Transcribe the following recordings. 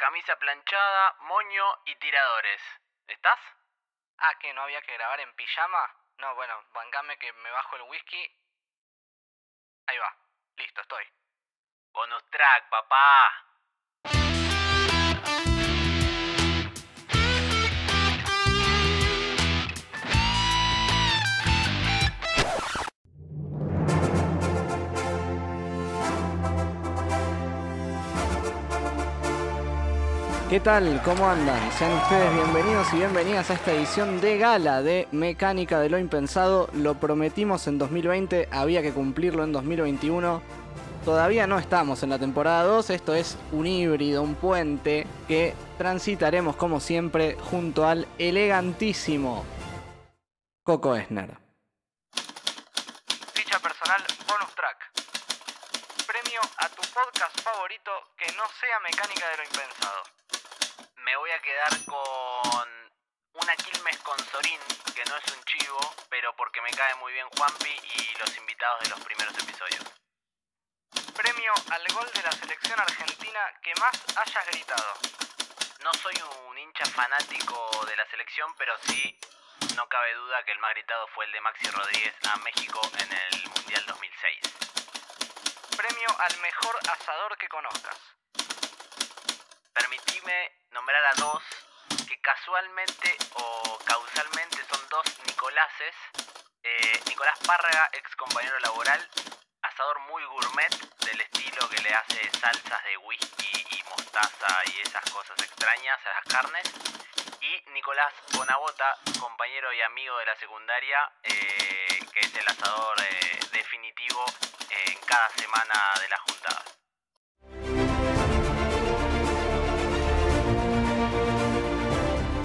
camisa planchada, moño y tiradores. ¿Estás? Ah, ¿que no había que grabar en pijama? No, bueno, bancame que me bajo el whisky. Ahí va, listo, estoy. Bonus track, papá. ¿Qué tal? ¿Cómo andan? Sean ustedes bienvenidos y bienvenidas a esta edición de gala de Mecánica de lo Impensado. Lo prometimos en 2020, había que cumplirlo en 2021. Todavía no estamos en la temporada 2, esto es un híbrido, un puente que transitaremos como siempre junto al elegantísimo Coco Esner. Ficha personal bonus track. Premio a tu podcast favorito que no sea Mecánica de lo Impensado me voy a quedar con una Quilmes con Sorín, que no es un chivo, pero porque me cae muy bien Juanpi y los invitados de los primeros episodios. Premio al gol de la selección argentina que más hayas gritado. No soy un hincha fanático de la selección, pero sí, no cabe duda que el más gritado fue el de Maxi Rodríguez a México en el Mundial 2006. Premio al mejor asador que conozcas. Permitime nombrar a dos que casualmente o causalmente son dos Nicoláses. Eh, Nicolás Párraga, ex compañero laboral, asador muy gourmet, del estilo que le hace salsas de whisky y mostaza y esas cosas extrañas a las carnes. Y Nicolás Bonabota, compañero y amigo de la secundaria, eh, que es el asador eh, definitivo en cada semana de las juntadas.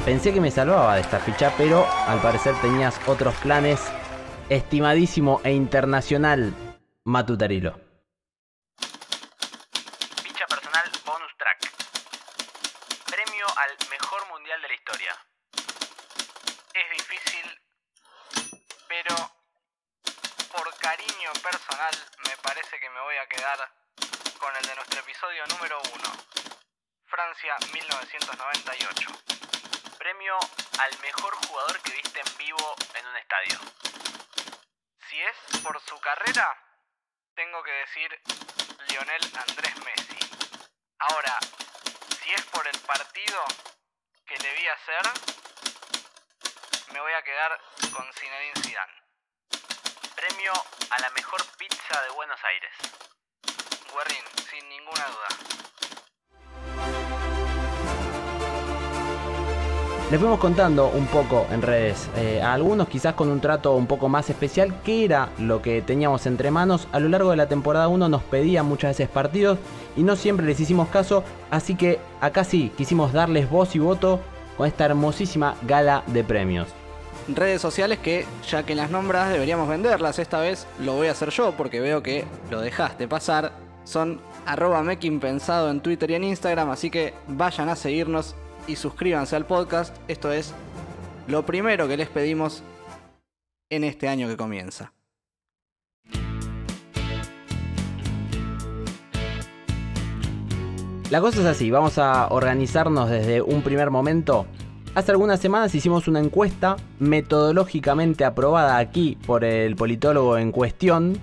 Pensé que me salvaba de esta ficha, pero al parecer tenías otros planes. Estimadísimo e internacional Matutarilo. Ficha personal bonus track. Premio al mejor mundial de la historia. Es difícil, pero por cariño personal me parece que me voy a quedar con el de nuestro episodio número 1. Francia 1998 premio al mejor jugador que viste en vivo en un estadio. Si es por su carrera, tengo que decir Lionel Andrés Messi. Ahora, si es por el partido que debía hacer, me voy a quedar con Zinedine Zidane. Premio a la mejor pizza de Buenos Aires. Guerrín, sin ninguna duda. Les un poco en redes, eh, a algunos quizás con un trato un poco más especial, qué era lo que teníamos entre manos. A lo largo de la temporada 1 nos pedían muchas veces partidos y no siempre les hicimos caso, así que acá sí quisimos darles voz y voto con esta hermosísima gala de premios. Redes sociales que, ya que las nombras, deberíamos venderlas. Esta vez lo voy a hacer yo porque veo que lo dejaste pasar. Son arroba en Twitter y en Instagram, así que vayan a seguirnos y suscríbanse al podcast. Esto es lo primero que les pedimos en este año que comienza. La cosa es así, vamos a organizarnos desde un primer momento. Hace algunas semanas hicimos una encuesta metodológicamente aprobada aquí por el politólogo en cuestión,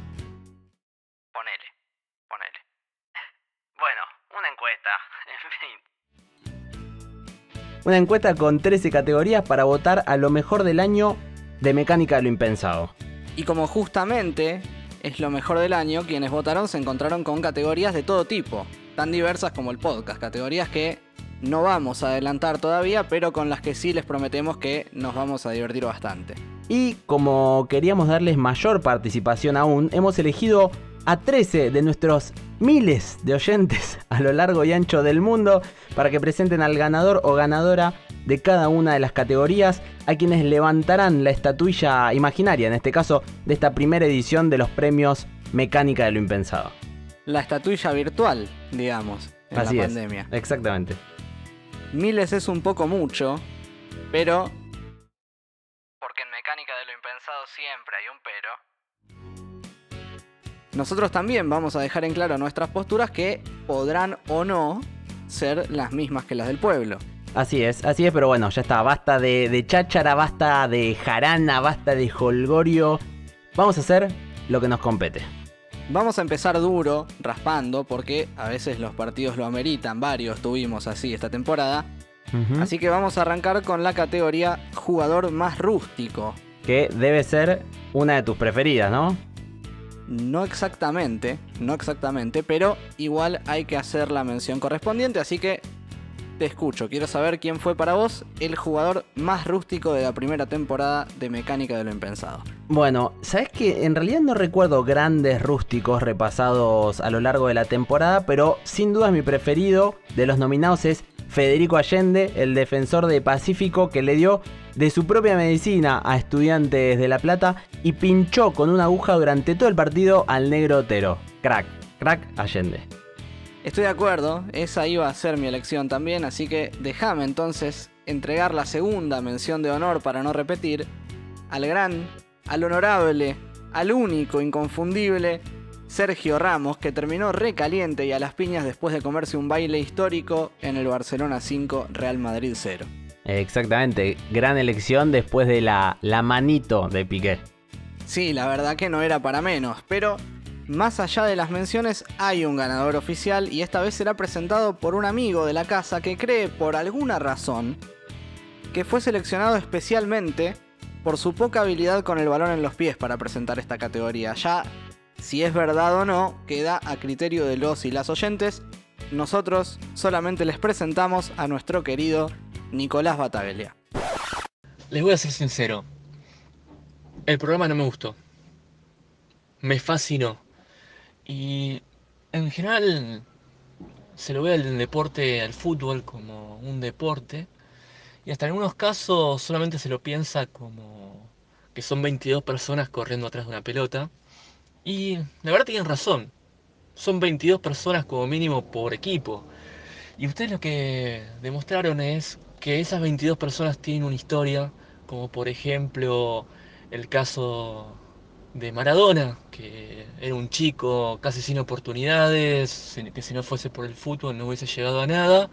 una encuesta con 13 categorías para votar a lo mejor del año de Mecánica de lo Impensado. Y como justamente es lo mejor del año, quienes votaron se encontraron con categorías de todo tipo, tan diversas como el podcast, categorías que no vamos a adelantar todavía, pero con las que sí les prometemos que nos vamos a divertir bastante. Y como queríamos darles mayor participación aún, hemos elegido a 13 de nuestros miles de oyentes a lo largo y ancho del mundo para que presenten al ganador o ganadora de cada una de las categorías, a quienes levantarán la estatuilla imaginaria, en este caso, de esta primera edición de los premios Mecánica de lo Impensado. La estatuilla virtual, digamos, en Así la es, pandemia. Exactamente. Miles es un poco mucho, pero... Porque en Mecánica de lo Impensado siempre hay un pero. Nosotros también vamos a dejar en claro nuestras posturas que podrán o no ser las mismas que las del pueblo. Así es, así es, pero bueno, ya está, basta de, de cháchara, basta de jarana, basta de holgorio. Vamos a hacer lo que nos compete. Vamos a empezar duro, raspando, porque a veces los partidos lo ameritan, varios tuvimos así esta temporada. Así que vamos a arrancar con la categoría jugador más rústico. Que debe ser una de tus preferidas, ¿no? No exactamente, no exactamente, pero igual hay que hacer la mención correspondiente, así que te escucho. Quiero saber quién fue para vos el jugador más rústico de la primera temporada de Mecánica de lo Impensado. Bueno, sabes que en realidad no recuerdo grandes rústicos repasados a lo largo de la temporada, pero sin duda mi preferido de los nominados es Federico Allende, el defensor de Pacífico que le dio de su propia medicina a estudiantes de La Plata y pinchó con una aguja durante todo el partido al negro Otero. Crack, crack Allende. Estoy de acuerdo, esa iba a ser mi elección también, así que déjame entonces entregar la segunda mención de honor para no repetir al gran, al honorable, al único, inconfundible Sergio Ramos, que terminó recaliente y a las piñas después de comerse un baile histórico en el Barcelona 5 Real Madrid 0. Exactamente, gran elección después de la, la manito de Piqué. Sí, la verdad que no era para menos, pero más allá de las menciones hay un ganador oficial y esta vez será presentado por un amigo de la casa que cree por alguna razón que fue seleccionado especialmente por su poca habilidad con el balón en los pies para presentar esta categoría. Ya si es verdad o no, queda a criterio de los y las oyentes. Nosotros solamente les presentamos a nuestro querido Nicolás Bataglia. Les voy a ser sincero. El programa no me gustó. Me fascinó. Y en general se lo ve al deporte, al fútbol como un deporte. Y hasta en algunos casos solamente se lo piensa como que son 22 personas corriendo atrás de una pelota. Y la verdad tienen razón. Son 22 personas como mínimo por equipo. Y ustedes lo que demostraron es que esas 22 personas tienen una historia, como por ejemplo el caso de Maradona, que era un chico casi sin oportunidades, que si no fuese por el fútbol no hubiese llegado a nada.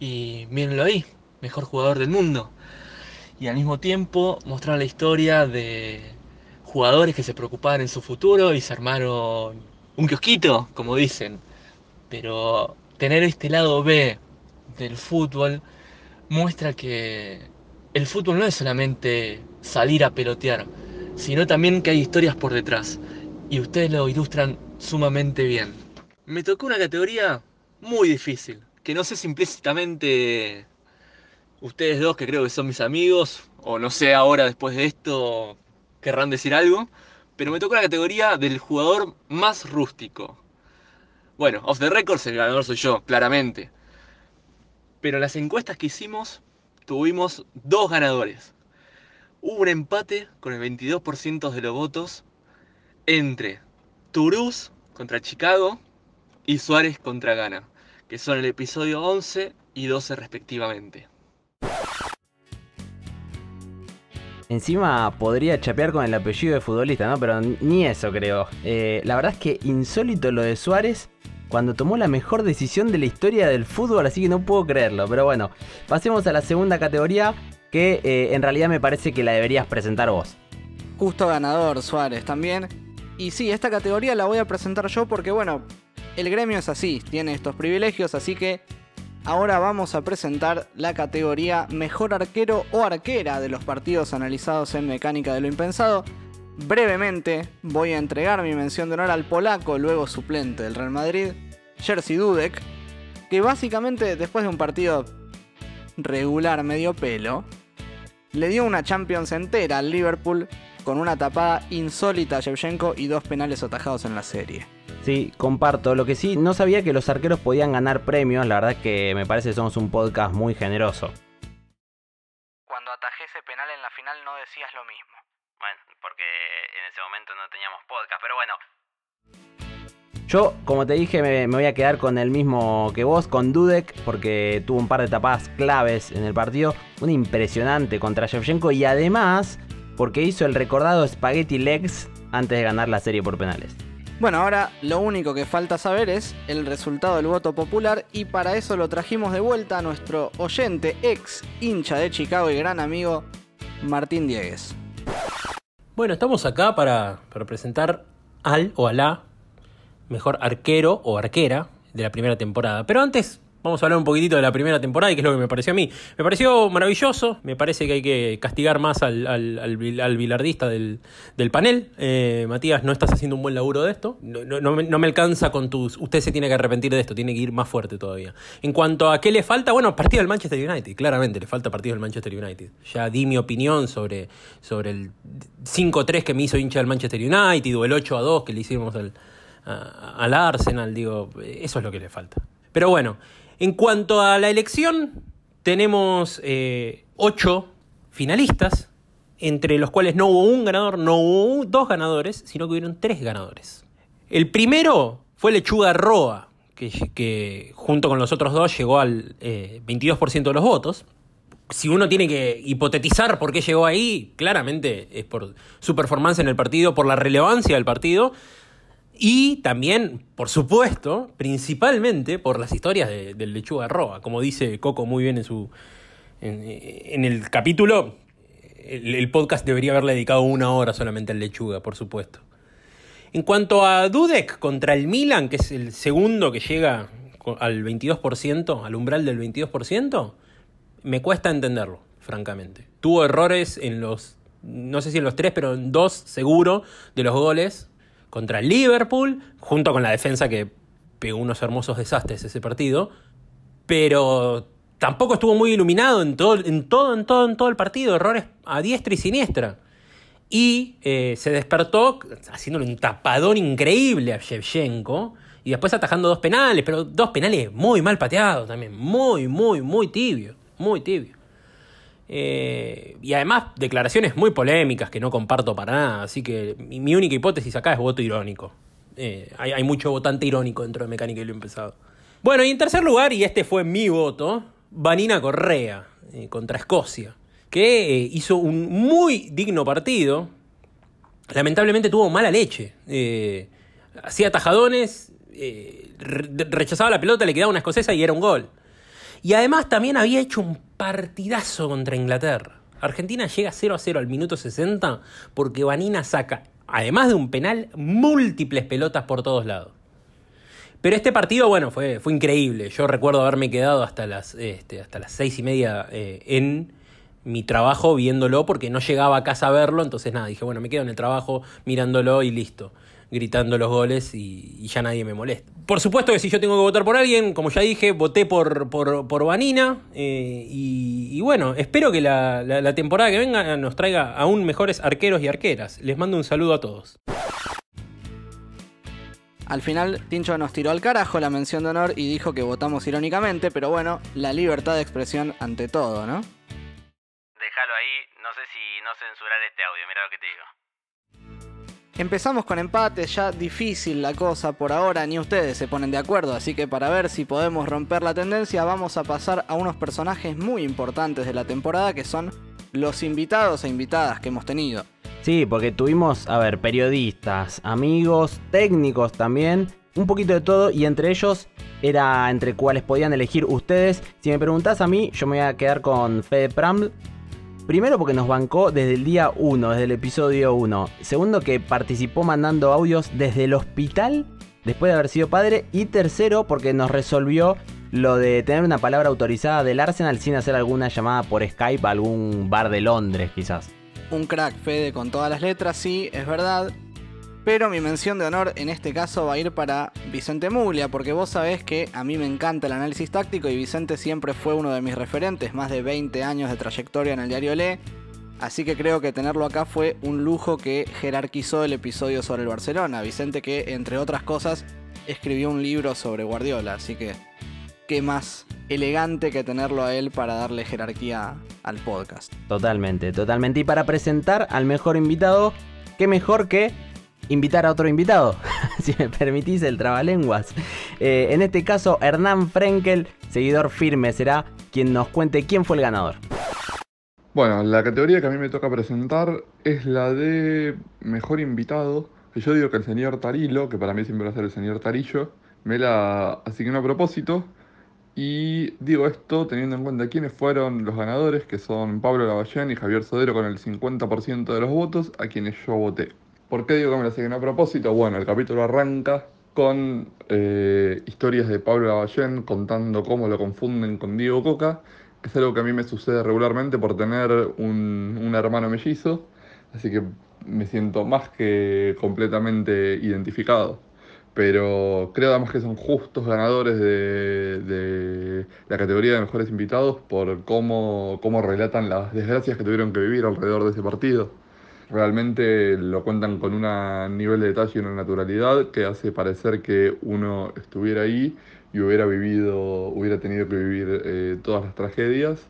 Y mírenlo ahí, mejor jugador del mundo. Y al mismo tiempo mostraron la historia de jugadores que se preocupaban en su futuro y se armaron un kiosquito, como dicen. Pero tener este lado B del fútbol muestra que el fútbol no es solamente salir a pelotear, sino también que hay historias por detrás. Y ustedes lo ilustran sumamente bien. Me tocó una categoría muy difícil, que no sé si implícitamente ustedes dos, que creo que son mis amigos, o no sé ahora después de esto, querrán decir algo, pero me tocó la categoría del jugador más rústico. Bueno, off the records el ganador soy yo, claramente. Pero en las encuestas que hicimos, tuvimos dos ganadores. Hubo un empate con el 22% de los votos entre Toulouse contra Chicago y Suárez contra Ghana, que son el episodio 11 y 12 respectivamente. Encima podría chapear con el apellido de futbolista, ¿no? Pero ni eso creo. Eh, la verdad es que insólito lo de Suárez cuando tomó la mejor decisión de la historia del fútbol, así que no puedo creerlo. Pero bueno, pasemos a la segunda categoría que eh, en realidad me parece que la deberías presentar vos. Justo ganador Suárez también. Y sí, esta categoría la voy a presentar yo porque bueno, el gremio es así, tiene estos privilegios, así que ahora vamos a presentar la categoría mejor arquero o arquera de los partidos analizados en Mecánica de lo Impensado. Brevemente voy a entregar mi mención de honor al polaco, luego suplente del Real Madrid, Jerzy Dudek, que básicamente después de un partido regular medio pelo, le dio una Champions entera al Liverpool con una tapada insólita a Shevchenko y dos penales atajados en la serie. Sí, comparto. Lo que sí, no sabía que los arqueros podían ganar premios. La verdad es que me parece que somos un podcast muy generoso. Cuando atajé ese penal en la final no decías lo mismo. Bueno, porque en ese momento no teníamos podcast, pero bueno, Yo, como te dije, me, me voy a quedar con el mismo que vos, con Dudek, porque tuvo un par de tapadas claves en el partido. Una impresionante contra Shevchenko y además porque hizo el recordado Spaghetti Legs antes de ganar la serie por penales. Bueno, ahora lo único que falta saber es el resultado del voto popular y para eso lo trajimos de vuelta a nuestro oyente, ex hincha de Chicago y gran amigo Martín Diegues. Bueno, estamos acá para, para presentar al o a la mejor arquero o arquera de la primera temporada. Pero antes Vamos a hablar un poquitito de la primera temporada y qué es lo que me pareció a mí. Me pareció maravilloso, me parece que hay que castigar más al, al, al, bilardista del, del panel. Eh, Matías, no estás haciendo un buen laburo de esto. No, no, no, me, no, me, alcanza con tus... Usted se tiene que arrepentir de esto, tiene que ir más fuerte todavía. En cuanto a qué le falta, bueno, partido del Manchester United, claramente, le falta partido del Manchester United. Ya di mi opinión sobre, sobre el 5-3 que me hizo hincha del Manchester United o el 8-2 que le hicimos al, al Arsenal, digo, eso es lo que le falta. Pero bueno, en cuanto a la elección, tenemos eh, ocho finalistas, entre los cuales no hubo un ganador, no hubo dos ganadores, sino que hubieron tres ganadores. El primero fue Lechuga Roa, que, junto con los otros dos llegó al 22% eh, de los votos. Si uno tiene que hipotetizar por qué llegó ahí, claramente es por su performance en el partido, por la relevancia del partido y también, por supuesto, principalmente por las historias del lechuga roa. Como dice Coco muy bien en su. En, el capítulo, el, podcast debería haberle dedicado una hora solamente al lechuga, por supuesto. En cuanto a Dudek contra el Milan, que es el segundo que llega al 22%, al umbral del 22%, me cuesta entenderlo, francamente. Tuvo errores en los, no sé si en los tres, pero en dos seguro de los goles contra el Liverpool, junto con la defensa que pegó unos hermosos desastres ese partido, pero tampoco estuvo muy iluminado en todo, en todo, en todo, en todo el partido, errores a diestra y siniestra. Y eh, se despertó haciéndole un tapadón increíble a Shevchenko y después atajando dos penales, pero dos penales muy mal pateados también, muy, muy, muy tibio, muy tibio. Eh, y además declaraciones muy polémicas que no comparto para nada, así que mi, única hipótesis acá es voto irónico. Eh, hay, mucho votante irónico dentro de Mecánica y lo empezado. Bueno, y en tercer lugar, y este fue mi voto, Vanina Correa eh, contra Escocia, que hizo un muy digno partido. Lamentablemente tuvo mala leche. hacía tajadones, rechazaba la pelota, le quedaba una escocesa y era un gol. Y además también había hecho un partidazo contra Inglaterra. Argentina llega 0 a 0 al minuto 60 porque Vanina saca, además de un penal, múltiples pelotas por todos lados. Pero este partido, bueno, fue, fue increíble. Yo recuerdo haberme quedado hasta las, este, hasta las seis y media eh, en mi trabajo viéndolo porque no llegaba a casa a verlo. Entonces, nada, dije, bueno, me quedo en el trabajo mirándolo y listo gritando los goles y, ya nadie me molesta. Por supuesto que si yo tengo que votar por alguien, como ya dije, voté por, por, Vanina. Eh, y, bueno, espero que la, temporada que venga nos traiga aún mejores arqueros y arqueras. Les mando un saludo a todos. Al final, Tincho nos tiró al carajo la mención de honor y dijo que votamos irónicamente, pero bueno, la libertad de expresión ante todo, ¿no? Déjalo ahí, no sé si no censurar este audio, mira lo que te digo. Empezamos con empates, ya difícil la cosa por ahora, ni ustedes se ponen de acuerdo, así que para ver si podemos romper la tendencia vamos a pasar a unos personajes muy importantes de la temporada que son los invitados e invitadas que hemos tenido. Sí, porque tuvimos, a ver, periodistas, amigos, técnicos también, un poquito de todo y entre ellos era entre cuáles podían elegir ustedes. Si me preguntás a mí, yo me voy a quedar con Fede Praml, Primero porque nos bancó desde el día 1, desde el episodio 1. Segundo que participó mandando audios desde el hospital después de haber sido padre. Y tercero porque nos resolvió lo de tener una palabra autorizada del Arsenal sin hacer alguna llamada por Skype a algún bar de Londres quizás. Un crack, Fede, con todas las letras, sí, es verdad. Pero mi mención de honor en este caso va a ir para Vicente Muglia, porque vos sabés que a mí me encanta el análisis táctico y Vicente siempre fue uno de mis referentes, más de 20 años de trayectoria en el diario Le. Así que creo que tenerlo acá fue un lujo que jerarquizó el episodio sobre el Barcelona. Vicente que, entre otras cosas, escribió un libro sobre Guardiola, así que qué más elegante que tenerlo a él para darle jerarquía al podcast. Totalmente, totalmente. Y para presentar al mejor invitado, qué mejor que invitar a otro invitado, si me permitís el trabalenguas. Eh, en este caso, Hernán Frenkel, seguidor firme, será quien nos cuente quién fue el ganador. Bueno, la categoría que a mí me toca presentar es la de mejor invitado que yo digo que el señor Tarilo, que para mí siempre va a ser el señor Tarillo, me la asignó a propósito. Y digo esto teniendo en cuenta quiénes fueron los ganadores, que son Pablo Lavallén y Javier Sodero con el 50% de los votos, a quienes yo voté. ¿Por qué digo que me la a propósito? Bueno, el capítulo arranca con eh, historias de Pablo Lavallén contando cómo lo confunden con Diego Coca, que es algo que a mí me sucede regularmente por tener un, hermano mellizo, así que me siento más que completamente identificado. Pero creo además que son justos ganadores de, la categoría de mejores invitados por cómo relatan las desgracias que tuvieron que vivir alrededor de ese partido. Realmente lo cuentan con un nivel de detalle y una naturalidad que hace parecer que uno estuviera ahí y hubiera vivido, hubiera tenido que vivir eh, todas las tragedias.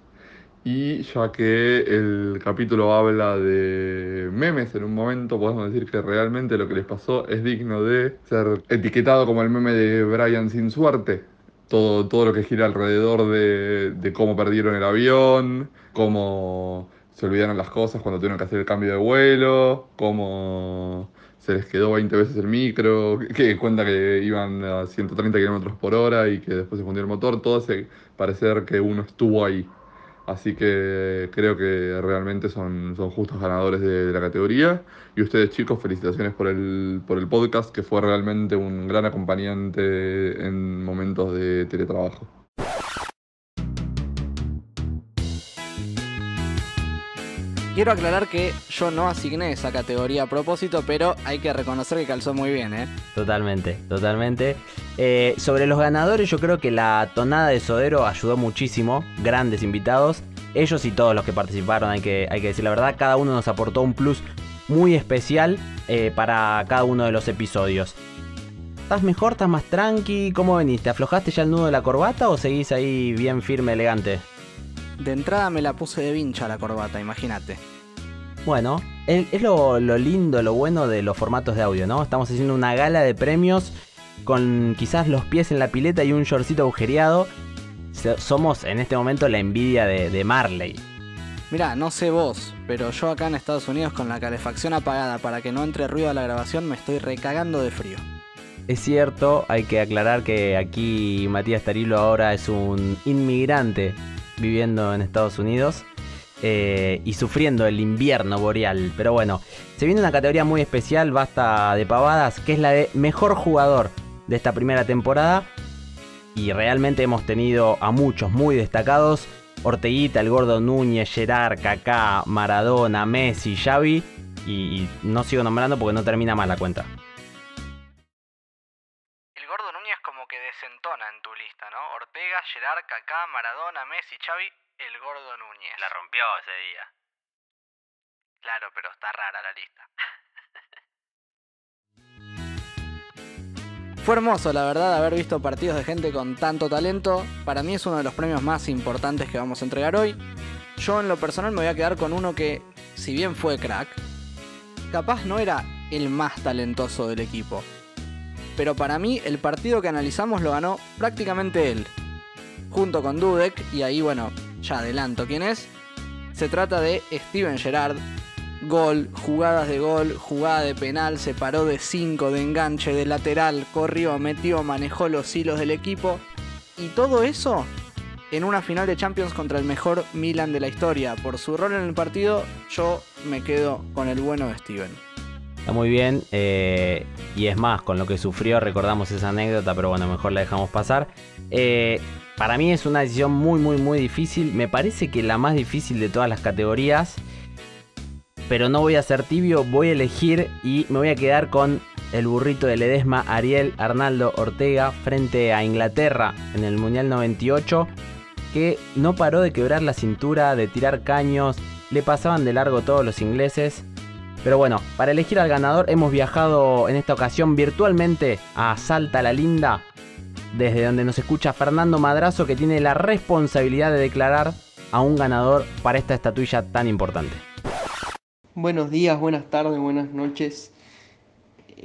Y ya que el capítulo habla de memes en un momento, podemos decir que realmente lo que les pasó es digno de ser etiquetado como el meme de Brian sin suerte. Todo, todo lo que gira alrededor de, de cómo perdieron el avión, cómo se olvidaron las cosas cuando tuvieron que hacer el cambio de vuelo, cómo se les quedó 20 veces el micro, que cuenta que iban a 130 kilómetros por hora y que después se fundió el motor, todo hace parecer que uno estuvo ahí. Así que creo que realmente son, son justos ganadores de, de, la categoría. Y ustedes chicos, felicitaciones por el, por el podcast, que fue realmente un gran acompañante en momentos de teletrabajo. Quiero aclarar que yo no asigné esa categoría a propósito, pero hay que reconocer que calzó muy bien, ¿eh? Totalmente, totalmente. Eh, sobre los ganadores, yo creo que la tonada de Sodero ayudó muchísimo. Grandes invitados. Ellos y todos los que participaron, hay que, hay que decir la verdad. Cada uno nos aportó un plus muy especial eh, para cada uno de los episodios. ¿Estás mejor? ¿Estás más tranqui? ¿Cómo veniste? ¿Aflojaste ya el nudo de la corbata o seguís ahí bien firme, elegante? De entrada me la puse de vincha la corbata, imagínate. Bueno, es lo, lo, lindo, lo bueno de los formatos de audio, ¿no? Estamos haciendo una gala de premios con quizás los pies en la pileta y un shortcito agujereado. Somos en este momento la envidia de, de Marley. Mirá, no sé vos, pero yo acá en Estados Unidos con la calefacción apagada para que no entre ruido a la grabación me estoy recagando de frío. Es cierto, hay que aclarar que aquí Matías Tarilo ahora es un inmigrante viviendo en Estados Unidos eh, y sufriendo el invierno boreal. Pero bueno, se viene una categoría muy especial, basta de pavadas, que es la de mejor jugador de esta primera temporada. Y realmente hemos tenido a muchos muy destacados. Orteguita, el gordo Núñez, Gerard, Kaká, Maradona, Messi, Xavi. Y, y no sigo nombrando porque no termina más la cuenta. Gerard, Kaká, Maradona, Messi, Xavi, el gordo Núñez. La rompió ese día. Claro, pero está rara la lista. Fue hermoso, la verdad, haber visto partidos de gente con tanto talento. Para mí es uno de los premios más importantes que vamos a entregar hoy. Yo en lo personal me voy a quedar con uno que, si bien fue crack, capaz no era el más talentoso del equipo. Pero para mí el partido que analizamos lo ganó prácticamente él. Junto con Dudek, y ahí bueno, ya adelanto quién es. Se trata de Steven Gerrard. Gol, jugadas de gol, jugada de penal, se paró de 5 de enganche, de lateral, corrió, metió, manejó los hilos del equipo. Y todo eso en una final de Champions contra el mejor Milan de la historia. Por su rol en el partido, yo me quedo con el bueno de Steven. Está muy bien, eh, y es más, con lo que sufrió recordamos esa anécdota, pero bueno, mejor la dejamos pasar. Eh, para mí es una decisión muy, muy, muy difícil. Me parece que la más difícil de todas las categorías. Pero no voy a ser tibio, voy a elegir y me voy a quedar con el burrito de Ledesma, Ariel Arnaldo Ortega, frente a Inglaterra en el Mundial 98, que no paró de quebrar la cintura, de tirar caños, le pasaban de largo todos los ingleses. Pero bueno, para elegir al ganador hemos viajado en esta ocasión virtualmente a Salta la Linda, desde donde nos escucha Fernando Madrazo que tiene la responsabilidad de declarar a un ganador para esta estatuilla tan importante. Buenos días, buenas tardes, buenas noches.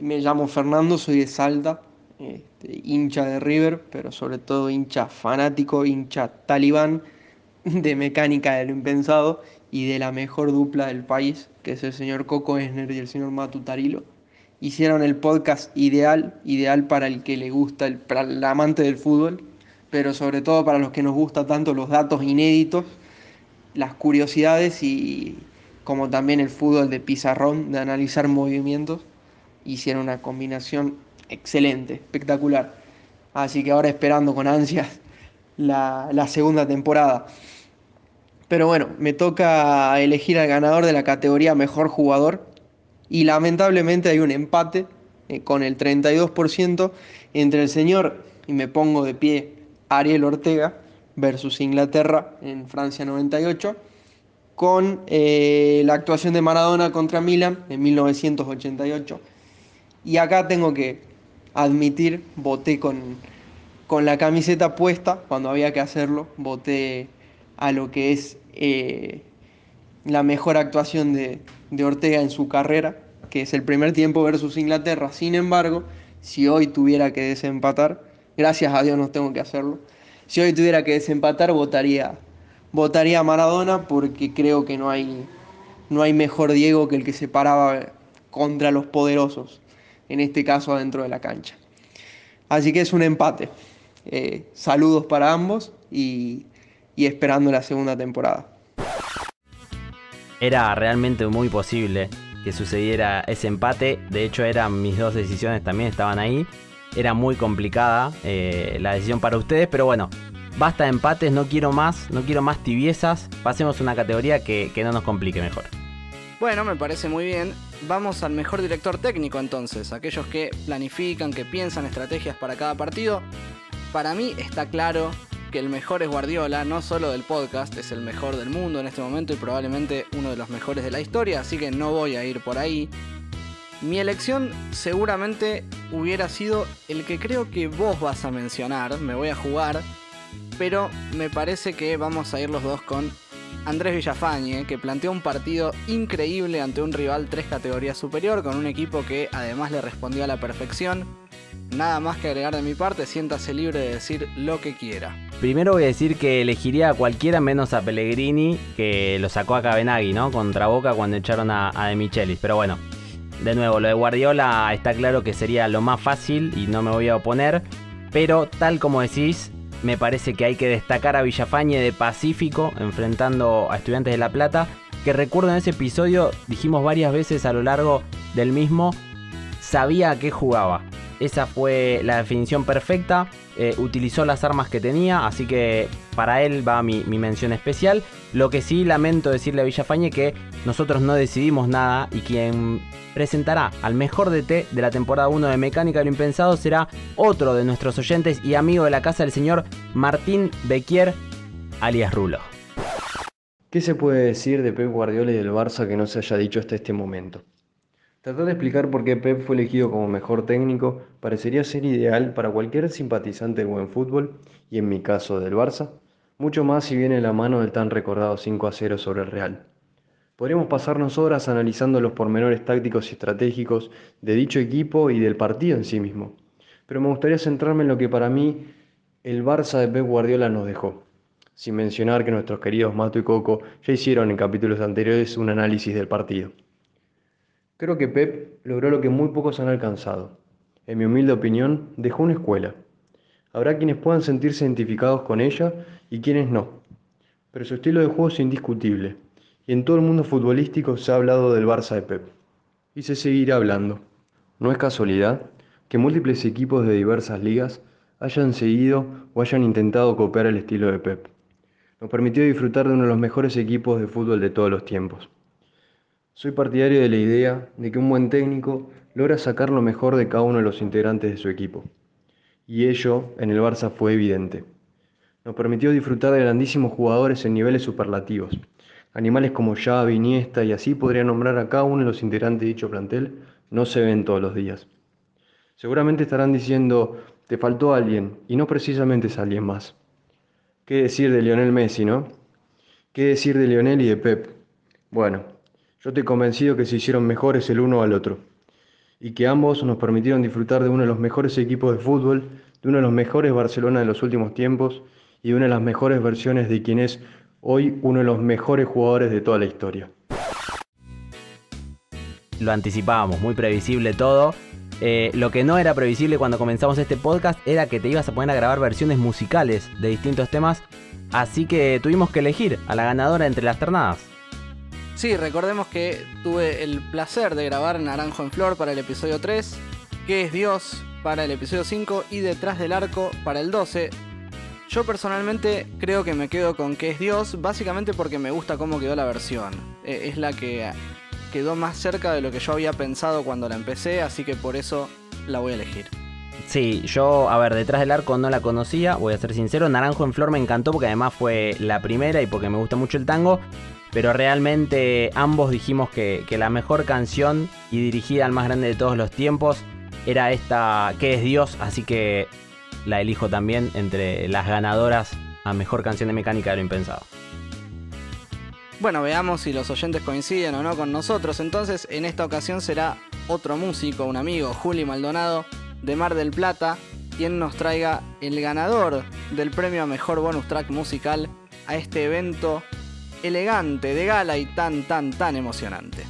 Me llamo Fernando, soy de Salta, este, hincha de River, pero sobre todo hincha fanático, hincha talibán de mecánica de lo impensado y de la mejor dupla del país, que es el señor Coco Esner y el señor Matu Tarilo. Hicieron el podcast ideal, ideal para el que le gusta, el, para el amante del fútbol, pero sobre todo para los que nos gusta tanto los datos inéditos, las curiosidades y como también el fútbol de pizarrón, de analizar movimientos, hicieron una combinación excelente, espectacular. Así que ahora esperando con ansias la segunda temporada. Pero bueno, me toca elegir al ganador de la categoría mejor jugador y lamentablemente hay un empate eh, con el 32% entre el señor, y me pongo de pie, Ariel Ortega versus Inglaterra en Francia 98, con eh, la actuación de Maradona contra Milan en 1988. Y acá tengo que admitir, voté con, con la camiseta puesta cuando había que hacerlo, voté a lo que es eh, la mejor actuación de, de Ortega en su carrera, que es el primer tiempo versus Inglaterra. Sin embargo, si hoy tuviera que desempatar, gracias a Dios no tengo que hacerlo, si hoy tuviera que desempatar votaría, votaría a Maradona porque creo que no hay, no hay mejor Diego que el que se paraba contra los poderosos, en este caso adentro de la cancha. Así que es un empate. Eh, saludos para ambos y, y esperando la segunda temporada. Era realmente muy posible que sucediera ese empate. De hecho, eran mis dos decisiones también estaban ahí. Era muy complicada eh, la decisión para ustedes, pero bueno, basta de empates, no quiero más, no quiero más tibiezas. Pasemos a una categoría que, que no nos complique mejor. Bueno, me parece muy bien. Vamos al mejor director técnico entonces, aquellos que planifican, que piensan estrategias para cada partido. Para mí está claro que el mejor es Guardiola, no solo del podcast, es el mejor del mundo en este momento y probablemente uno de los mejores de la historia, así que no voy a ir por ahí. Mi elección seguramente hubiera sido el que creo que vos vas a mencionar, me voy a jugar, pero me parece que vamos a ir los dos con Andrés Villafañe, que planteó un partido increíble ante un rival tres categorías superior, con un equipo que además le respondió a la perfección. Nada más que agregar de mi parte, siéntase libre de decir lo que quiera. Primero voy a decir que elegiría a cualquiera menos a Pellegrini, que lo sacó a Cabenagui, ¿no? Contra Boca cuando echaron a, a De Michelis. Pero bueno, de nuevo, lo de Guardiola está claro que sería lo más fácil y no me voy a oponer. Pero tal como decís, me parece que hay que destacar a Villafañe de Pacífico enfrentando a Estudiantes de La Plata. Que recuerdo en ese episodio, dijimos varias veces a lo largo del mismo, sabía a qué jugaba. Esa fue la definición perfecta. Eh, utilizó las armas que tenía, así que para él va mi, mi, mención especial. Lo que sí lamento decirle a Villafañe que nosotros no decidimos nada y quien presentará al mejor DT de la temporada 1 de Mecánica de lo Impensado será otro de nuestros oyentes y amigo de la casa del señor Martín Bequier, alias Rulo. ¿Qué se puede decir de Pep Guardiola y del Barça que no se haya dicho hasta este momento? Tratar de explicar por qué Pep fue elegido como mejor técnico parecería ser ideal para cualquier simpatizante del buen fútbol, y en mi caso del Barça, mucho más si viene la mano del tan recordado 5 a 0 sobre el Real. Podríamos pasarnos horas analizando los pormenores tácticos y estratégicos de dicho equipo y del partido en sí mismo, pero me gustaría centrarme en lo que para mí el Barça de Pep Guardiola nos dejó, sin mencionar que nuestros queridos Mato y Coco ya hicieron en capítulos anteriores un análisis del partido. Creo que Pep logró lo que muy pocos han alcanzado. En mi humilde opinión, dejó una escuela. Habrá quienes puedan sentirse identificados con ella y quienes no. Pero su estilo de juego es indiscutible. Y en todo el mundo futbolístico se ha hablado del Barça de Pep. Y se seguirá hablando. No es casualidad que múltiples equipos de diversas ligas hayan seguido o hayan intentado copiar el estilo de Pep. Nos permitió disfrutar de uno de los mejores equipos de fútbol de todos los tiempos. Soy partidario de la idea de que un buen técnico logra sacar lo mejor de cada uno de los integrantes de su equipo. Y ello en el Barça fue evidente. Nos permitió disfrutar de grandísimos jugadores en niveles superlativos. Animales como Xavi, Iniesta y así podría nombrar a cada uno de los integrantes de dicho plantel, no se ven todos los días. Seguramente estarán diciendo, te faltó alguien, y no precisamente es alguien más. ¿Qué decir de Lionel Messi, no? ¿Qué decir de Lionel y de Pep? Bueno, yo estoy convencido que se hicieron mejores el uno al otro y que ambos nos permitieron disfrutar de uno de los mejores equipos de fútbol, de uno de los mejores Barcelona de los últimos tiempos y de una de las mejores versiones de quien es hoy uno de los mejores jugadores de toda la historia. lo anticipábamos, muy previsible todo. Eh, lo que no era previsible cuando comenzamos este podcast era que te ibas a poner a grabar versiones musicales de distintos temas, así que tuvimos que elegir a la ganadora entre las ternadas. Sí, recordemos que tuve el placer de grabar Naranjo en Flor para el episodio 3, que es Dios para el episodio 5 y Detrás del Arco para el 12. Yo personalmente creo que me quedo con que es Dios, básicamente porque me gusta cómo quedó la versión. Eh, es la que quedó más cerca de lo que yo había pensado cuando la empecé, así que por eso la voy a elegir. Sí, yo, a ver, detrás del arco no la conocía, voy a ser sincero. Naranjo en Flor me encantó porque además fue la primera y porque me gusta mucho el tango. Pero realmente ambos dijimos que, la mejor canción y dirigida al más grande de todos los tiempos era esta que es Dios, así que la elijo también entre las ganadoras a mejor canción de mecánica de lo impensado. Bueno, veamos si los oyentes coinciden o no con nosotros. Entonces, en esta ocasión será otro músico, un amigo, Juli Maldonado, de Mar del Plata, quien nos traiga el ganador del premio a mejor bonus track musical a este evento elegante, de gala y tan, tan, tan emocionante.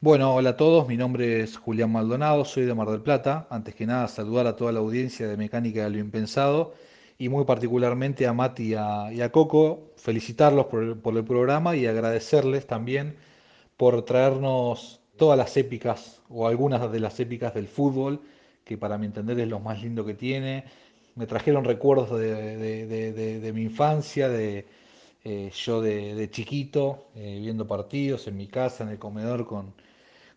Bueno, hola a todos, mi nombre es Julián Maldonado, soy de Mar del Plata. Antes que nada, saludar a toda la audiencia de Mecánica de lo Impensado y muy particularmente a Mati y a, Coco, felicitarlos por el, programa y agradecerles también por traernos todas las épicas o algunas de las épicas del fútbol, que para mi entender es lo más lindo que tiene. Me trajeron recuerdos de, mi infancia, de eh, yo de, chiquito, eh, viendo partidos en mi casa, en el comedor con,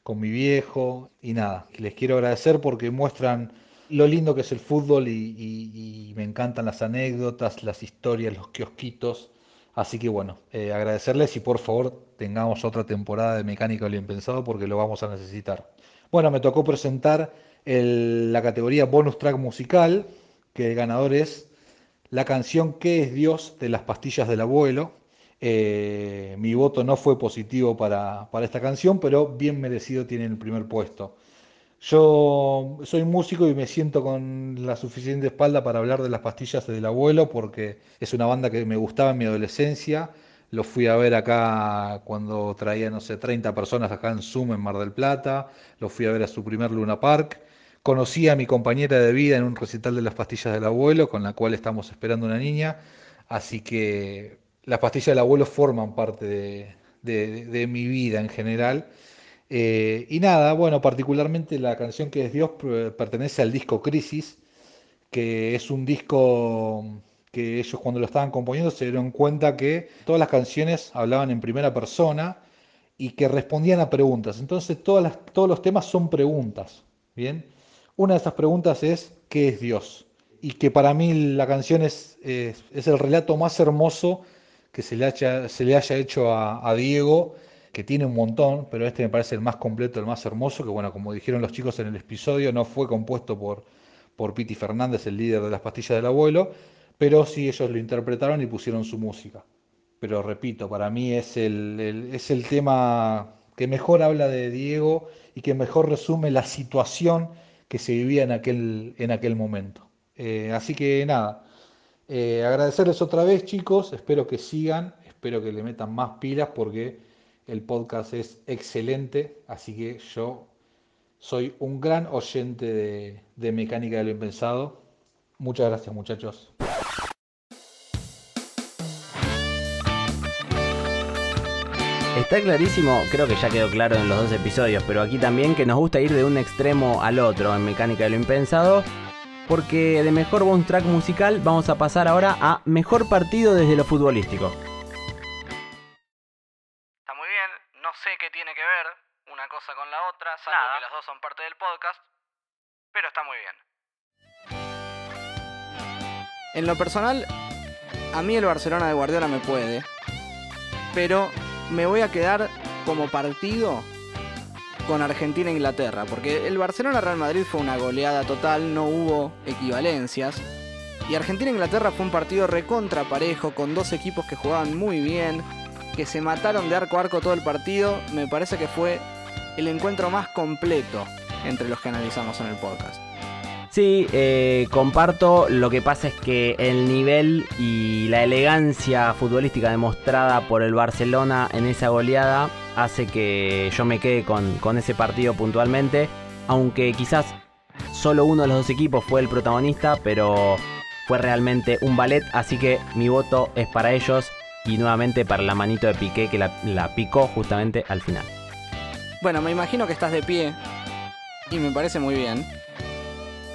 con mi viejo. Y nada, les quiero agradecer porque muestran lo lindo que es el fútbol y, me encantan las anécdotas, las historias, los kiosquitos. Así que bueno, eh, agradecerles y por favor tengamos otra temporada de Mecánica Bien Pensado porque lo vamos a necesitar. Bueno, me tocó presentar la categoría Bonus Track Musical, que el ganador es la canción ¿Qué es Dios? de las pastillas del abuelo. Eh, mi voto no fue positivo para, para esta canción, pero bien merecido tiene el primer puesto. Yo soy músico y me siento con la suficiente espalda para hablar de las pastillas del abuelo porque es una banda que me gustaba en mi adolescencia. Lo fui a ver acá cuando traía, no sé, 30 personas acá en Zoom en Mar del Plata. Lo fui a ver a su primer Luna Park. Conocí a mi compañera de vida en un recital de las pastillas del abuelo, con la cual estamos esperando una niña. Así que las pastillas del abuelo forman parte de mi vida en general. Eh, y nada, bueno, particularmente la canción que es Dios pertenece al disco Crisis, que es un disco que ellos cuando lo estaban componiendo se dieron cuenta que todas las canciones hablaban en primera persona y que respondían a preguntas. Entonces todas las, todos los temas son preguntas. Bien, una de esas preguntas es ¿qué es Dios? Y que para mí la canción es, es, el relato más hermoso que se le haya, se le haya hecho a, Diego que tiene un montón, pero este me parece el más completo, el más hermoso, que bueno, como dijeron los chicos en el episodio, no fue compuesto por, por Piti Fernández, el líder de las pastillas del abuelo, pero sí ellos lo interpretaron y pusieron su música. Pero repito, para mí es el, es el tema que mejor habla de Diego y que mejor resume la situación que se vivía en aquel, en aquel momento. Eh, así que nada, eh, agradecerles otra vez chicos, espero que sigan, espero que le metan más pilas porque el podcast es excelente, así que yo soy un gran oyente de, Mecánica de lo Impensado. Muchas gracias muchachos. Está clarísimo, creo que ya quedó claro en los dos episodios, pero aquí también que nos gusta ir de un extremo al otro en Mecánica de lo Impensado, porque de mejor bonus track musical vamos a pasar ahora a mejor partido desde lo futbolístico. con la otra, salvo que las dos son parte del podcast, pero está muy bien. En lo personal, a mí el Barcelona de Guardiola me puede, pero me voy a quedar como partido con Argentina e porque el Barcelona-Real Madrid fue una goleada total, no hubo equivalencias. Y Argentina-Inglaterra fue un partido recontra parejo, con dos equipos que jugaban muy bien, que se mataron de arco a arco todo el partido. Me parece que fue el encuentro más completo entre los que analizamos en el podcast. Sí, eh, comparto. Lo que pasa es que el nivel y la elegancia futbolística demostrada por el Barcelona en esa goleada hace que yo me quede con, con ese partido puntualmente. Aunque quizás solo uno de los dos equipos fue el protagonista, pero fue realmente un ballet. Así que mi voto es para ellos y nuevamente para la manito de Piqué que la, la picó justamente al final. Bueno, me imagino que estás de pie y me parece muy bien.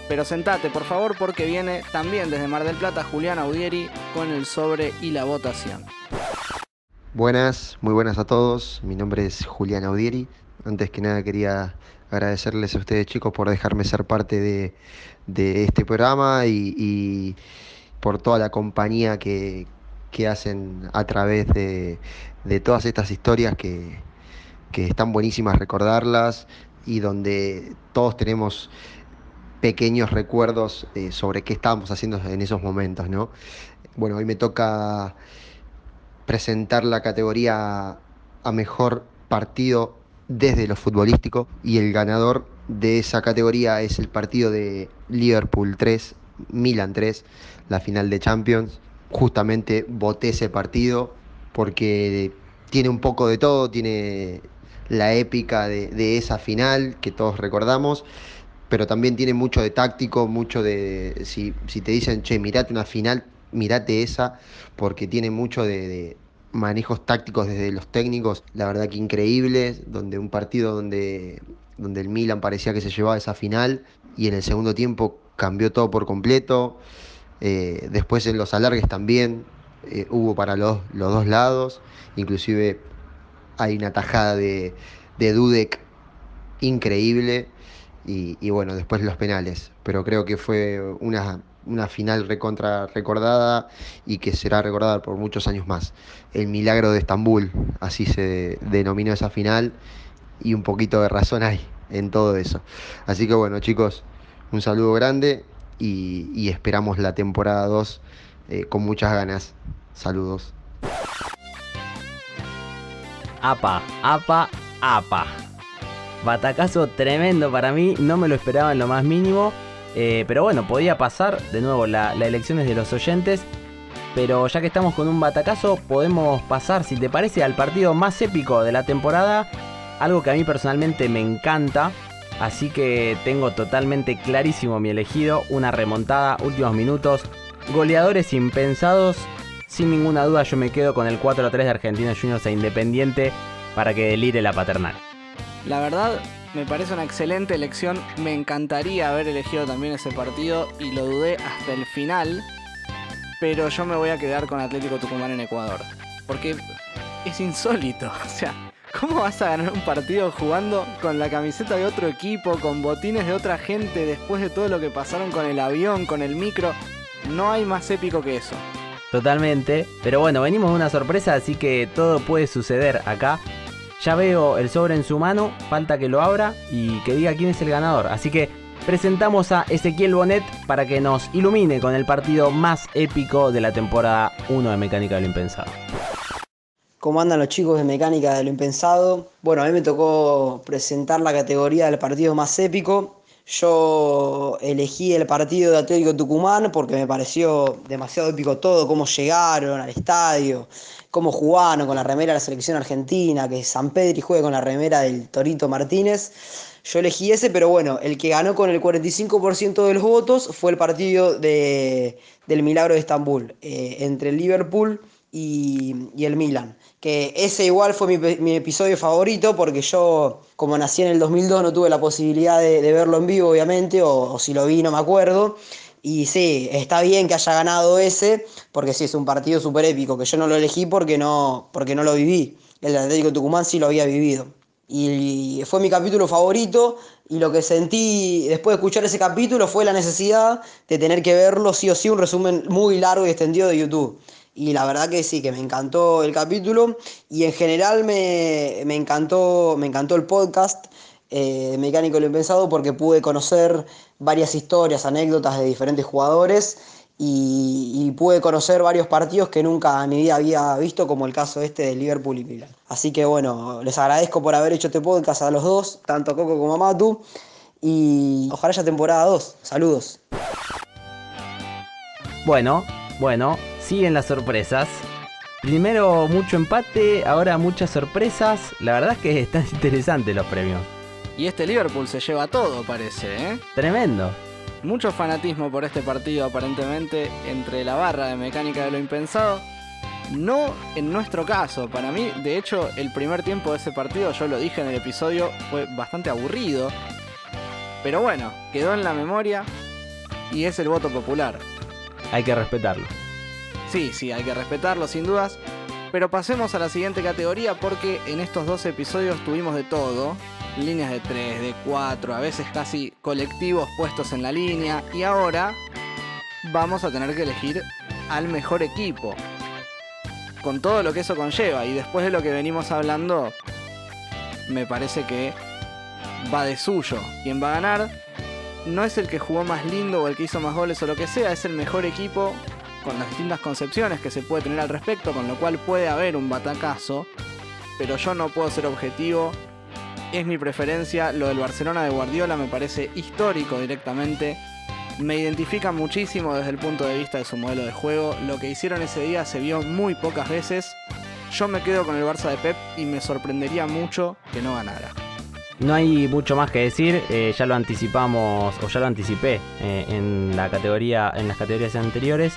Pero sentate, por favor, porque viene también desde Mar del Plata Julián Audieri con el sobre y la votación. Buenas, muy buenas a todos. Mi nombre es Julián Audieri. Antes que nada quería agradecerles a ustedes chicos por dejarme ser parte de, de este programa y, por toda la compañía que, que hacen a través de, de todas estas historias que, que están buenísimas recordarlas y donde todos tenemos pequeños recuerdos eh, sobre qué estábamos haciendo en esos momentos, ¿no? Bueno, hoy me toca presentar la categoría a mejor partido desde lo futbolístico y el ganador de esa categoría es el partido de Liverpool 3, Milan 3, la final de Champions. Justamente voté ese partido porque tiene un poco de todo, tiene la épica de, de esa final que todos recordamos pero también tiene mucho de táctico, mucho de, si, si te dicen, che, mirate una final, mirate esa, porque tiene mucho de, manejos tácticos desde los técnicos, la verdad que increíbles, donde un partido donde, donde el Milan parecía que se llevaba esa final y en el segundo tiempo cambió todo por completo, eh, después en los alargues también eh, hubo para los, los dos lados, inclusive hay una tajada de, de Dudek increíble y, bueno, después los penales. Pero creo que fue una, una final recontra recordada y que será recordada por muchos años más. El milagro de Estambul, así se denominó esa final, y un poquito de razón hay en todo eso. Así que bueno, chicos, un saludo grande y, y esperamos la temporada 2 eh, con muchas ganas. Saludos. Apa, apa, apa. Batacazo tremendo para mí, no me lo esperaba en lo más mínimo. Eh, pero bueno, podía pasar. De nuevo, la, la elección es de los oyentes. Pero ya que estamos con un batacazo, podemos pasar, si te parece, al partido más épico de la temporada. Algo que a mí personalmente me encanta. Así que tengo totalmente clarísimo mi elegido. Una remontada, últimos minutos. Goleadores impensados. Sin ninguna duda yo me quedo con el 4 3 de Argentinos Juniors e Independiente para que delire la paternal. La verdad, me parece una excelente elección. Me encantaría haber elegido también ese partido y lo dudé hasta el final. Pero yo me voy a quedar con Atlético Tucumán en Ecuador. Porque es insólito. O sea, ¿cómo vas a ganar un partido jugando con la camiseta de otro equipo, con botines de otra gente, después de todo lo que pasaron con el avión, con el micro? No hay más épico que eso. Totalmente. Pero bueno, venimos de una sorpresa, así que todo puede suceder acá. Ya veo el sobre en su mano, falta que lo abra y que diga quién es el ganador. Así que presentamos a Ezequiel Bonet para que nos ilumine con el partido más épico de la temporada 1 de Mecánica de lo Impensado. ¿Cómo andan los chicos de Mecánica de lo Impensado? Bueno, a mí me tocó presentar la categoría del partido más épico. Yo elegí el partido de Atlético Tucumán porque me pareció demasiado épico todo, cómo llegaron al estadio, cómo jugaron con la remera de la selección argentina, que San Pedri juegue con la remera del Torito Martínez. Yo elegí ese, pero bueno, el que ganó con el 45% de los votos fue el partido de, del Milagro de Estambul, eh, entre el Liverpool y, y, el Milan. Que ese igual fue mi, mi, episodio favorito porque yo, como nací en el 2002, no tuve la posibilidad de, verlo en vivo, obviamente, o, o si lo vi no me acuerdo. Y sí, está bien que haya ganado ese, porque sí, es un partido súper épico, que yo no lo elegí porque no, porque no lo viví. El Atlético Tucumán sí lo había vivido. Y fue mi capítulo favorito y lo que sentí después de escuchar ese capítulo fue la necesidad de tener que verlo sí o sí, un resumen muy largo y extendido de YouTube. Y la verdad que sí, que me encantó el capítulo y en general me, me encantó, me encantó el podcast eh, Mecánico lo Impensado porque pude conocer varias historias, anécdotas de diferentes jugadores y, pude conocer varios partidos que nunca en mi vida había visto, como el caso este de Liverpool y Milan. Así que bueno, les agradezco por haber hecho este podcast a los dos, tanto a Coco como a Matu. y ojalá haya temporada 2. Saludos. Bueno, bueno, siguen las sorpresas. Primero mucho empate, ahora muchas sorpresas. La verdad es que están interesantes los premios. Y este Liverpool se lleva todo, parece, ¿eh? Tremendo. Mucho fanatismo por este partido aparentemente entre la barra de mecánica de lo impensado. No en nuestro caso, para mí, de hecho, el primer tiempo de ese partido, yo lo dije en el episodio, fue bastante aburrido. Pero bueno, quedó en la memoria y es el voto popular. Hay que respetarlo. Sí, sí, hay que respetarlo sin dudas. Pero pasemos a la siguiente categoría porque en estos dos episodios tuvimos de todo. Líneas de 3, de 4, a veces casi colectivos puestos en la línea. Y ahora vamos a tener que elegir al mejor equipo. Con todo lo que eso conlleva. Y después de lo que venimos hablando, me parece que va de suyo. Quien va a ganar no es el que jugó más lindo o el que hizo más goles o lo que sea, es el mejor equipo con las distintas concepciones que se puede tener al respecto, con lo cual puede haber un batacazo, pero yo no puedo ser objetivo. Es mi preferencia, lo del Barcelona de Guardiola me parece histórico directamente. Me identifica muchísimo desde el punto de vista de su modelo de juego. Lo que hicieron ese día se vio muy pocas veces. Yo me quedo con el Barça de Pep y me sorprendería mucho que no ganara. No hay mucho más que decir, eh, ya lo anticipamos o ya lo anticipé eh, en la categoría, en las categorías anteriores.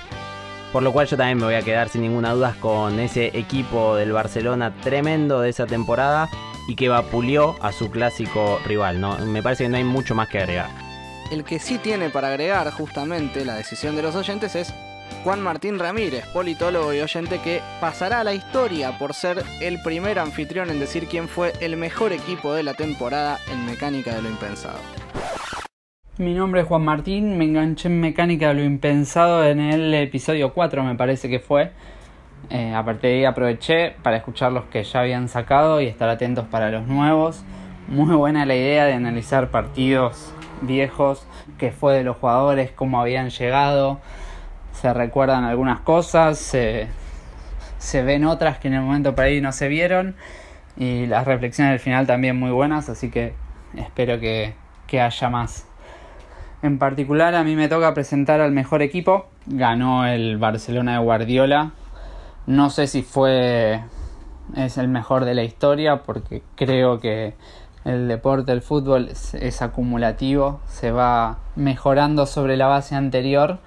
Por lo cual yo también me voy a quedar sin ninguna duda con ese equipo del Barcelona tremendo de esa temporada y que vapuleó a su clásico rival. ¿no? Me parece que no hay mucho más que agregar. El que sí tiene para agregar justamente la decisión de los oyentes es Juan Martín Ramírez, politólogo y oyente que pasará a la historia por ser el primer anfitrión en decir quién fue el mejor equipo de la temporada en Mecánica de lo Impensado. Mi nombre es Juan Martín, me enganché en Mecánica de lo Impensado en el episodio 4 me parece que fue. Eh, a partir de ahí aproveché para escuchar los que ya habían sacado y estar atentos para los nuevos. Muy buena la idea de analizar partidos viejos, qué fue de los jugadores, cómo habían llegado. Se recuerdan algunas cosas, se, se ven otras que en el momento por ahí no se vieron. Y las reflexiones del final también muy buenas, así que espero que, que haya más. En particular a mí me toca presentar al mejor equipo. Ganó el Barcelona de Guardiola. No sé si fue es el mejor de la historia porque creo que el deporte, el fútbol es, acumulativo, se va mejorando sobre la base anterior,